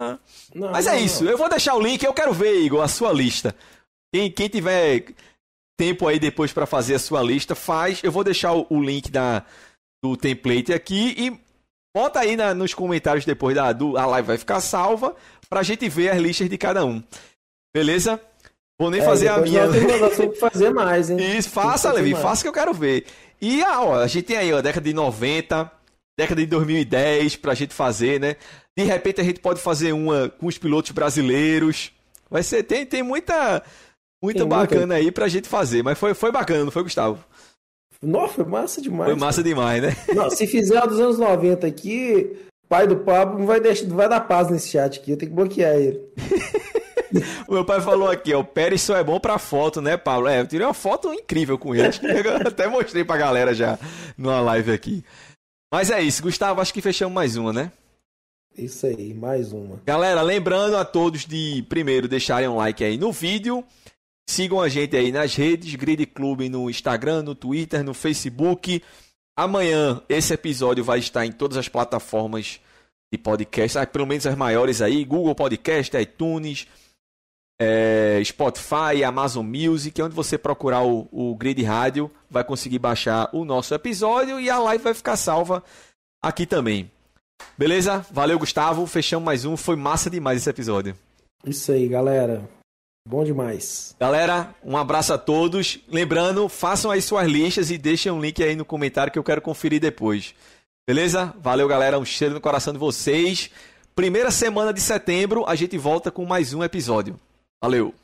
Ah. Não, mas é não, isso. Não. Eu vou deixar o link. Eu quero ver, Igor, a sua lista. Quem, quem tiver tempo aí depois para fazer a sua lista, faz. Eu vou deixar o, o link da, do template aqui e bota aí na, nos comentários depois da do, a live vai ficar salva pra gente ver as listas de cada um. Beleza? Vou nem é, fazer a minha. Tem fazer mais, hein? Isso, faça, Levi, faça que eu quero ver. E ah, ó, a gente tem aí, ó, década de 90, década de 2010 pra gente fazer, né? De repente a gente pode fazer uma com os pilotos brasileiros. Vai ser, tem, tem muita muito bacana aí pra gente fazer, mas foi, foi bacana, não foi, Gustavo? Nossa, foi massa demais. Foi massa cara. demais, né? Não, se fizer a dos anos 90 aqui, pai do Pablo não vai, deixar, não vai dar paz nesse chat aqui, eu tenho que bloquear ele. o meu pai falou aqui, ó, o Pérez só é bom pra foto, né, Pablo? É, eu tirei uma foto incrível com ele, eu até mostrei pra galera já numa live aqui. Mas é isso, Gustavo, acho que fechamos mais uma, né? Isso aí, mais uma. Galera, lembrando a todos de primeiro deixarem um like aí no vídeo Sigam a gente aí nas redes, Grid Clube no Instagram, no Twitter, no Facebook. Amanhã esse episódio vai estar em todas as plataformas de podcast, ah, pelo menos as maiores aí, Google Podcast, iTunes, é, Spotify, Amazon Music, onde você procurar o, o Grid Rádio, vai conseguir baixar o nosso episódio e a live vai ficar salva aqui também. Beleza? Valeu, Gustavo. Fechamos mais um. Foi massa demais esse episódio. Isso aí, galera. Bom demais. Galera, um abraço a todos. Lembrando, façam aí suas listas e deixem um link aí no comentário que eu quero conferir depois. Beleza? Valeu, galera. Um cheiro no coração de vocês. Primeira semana de setembro, a gente volta com mais um episódio. Valeu!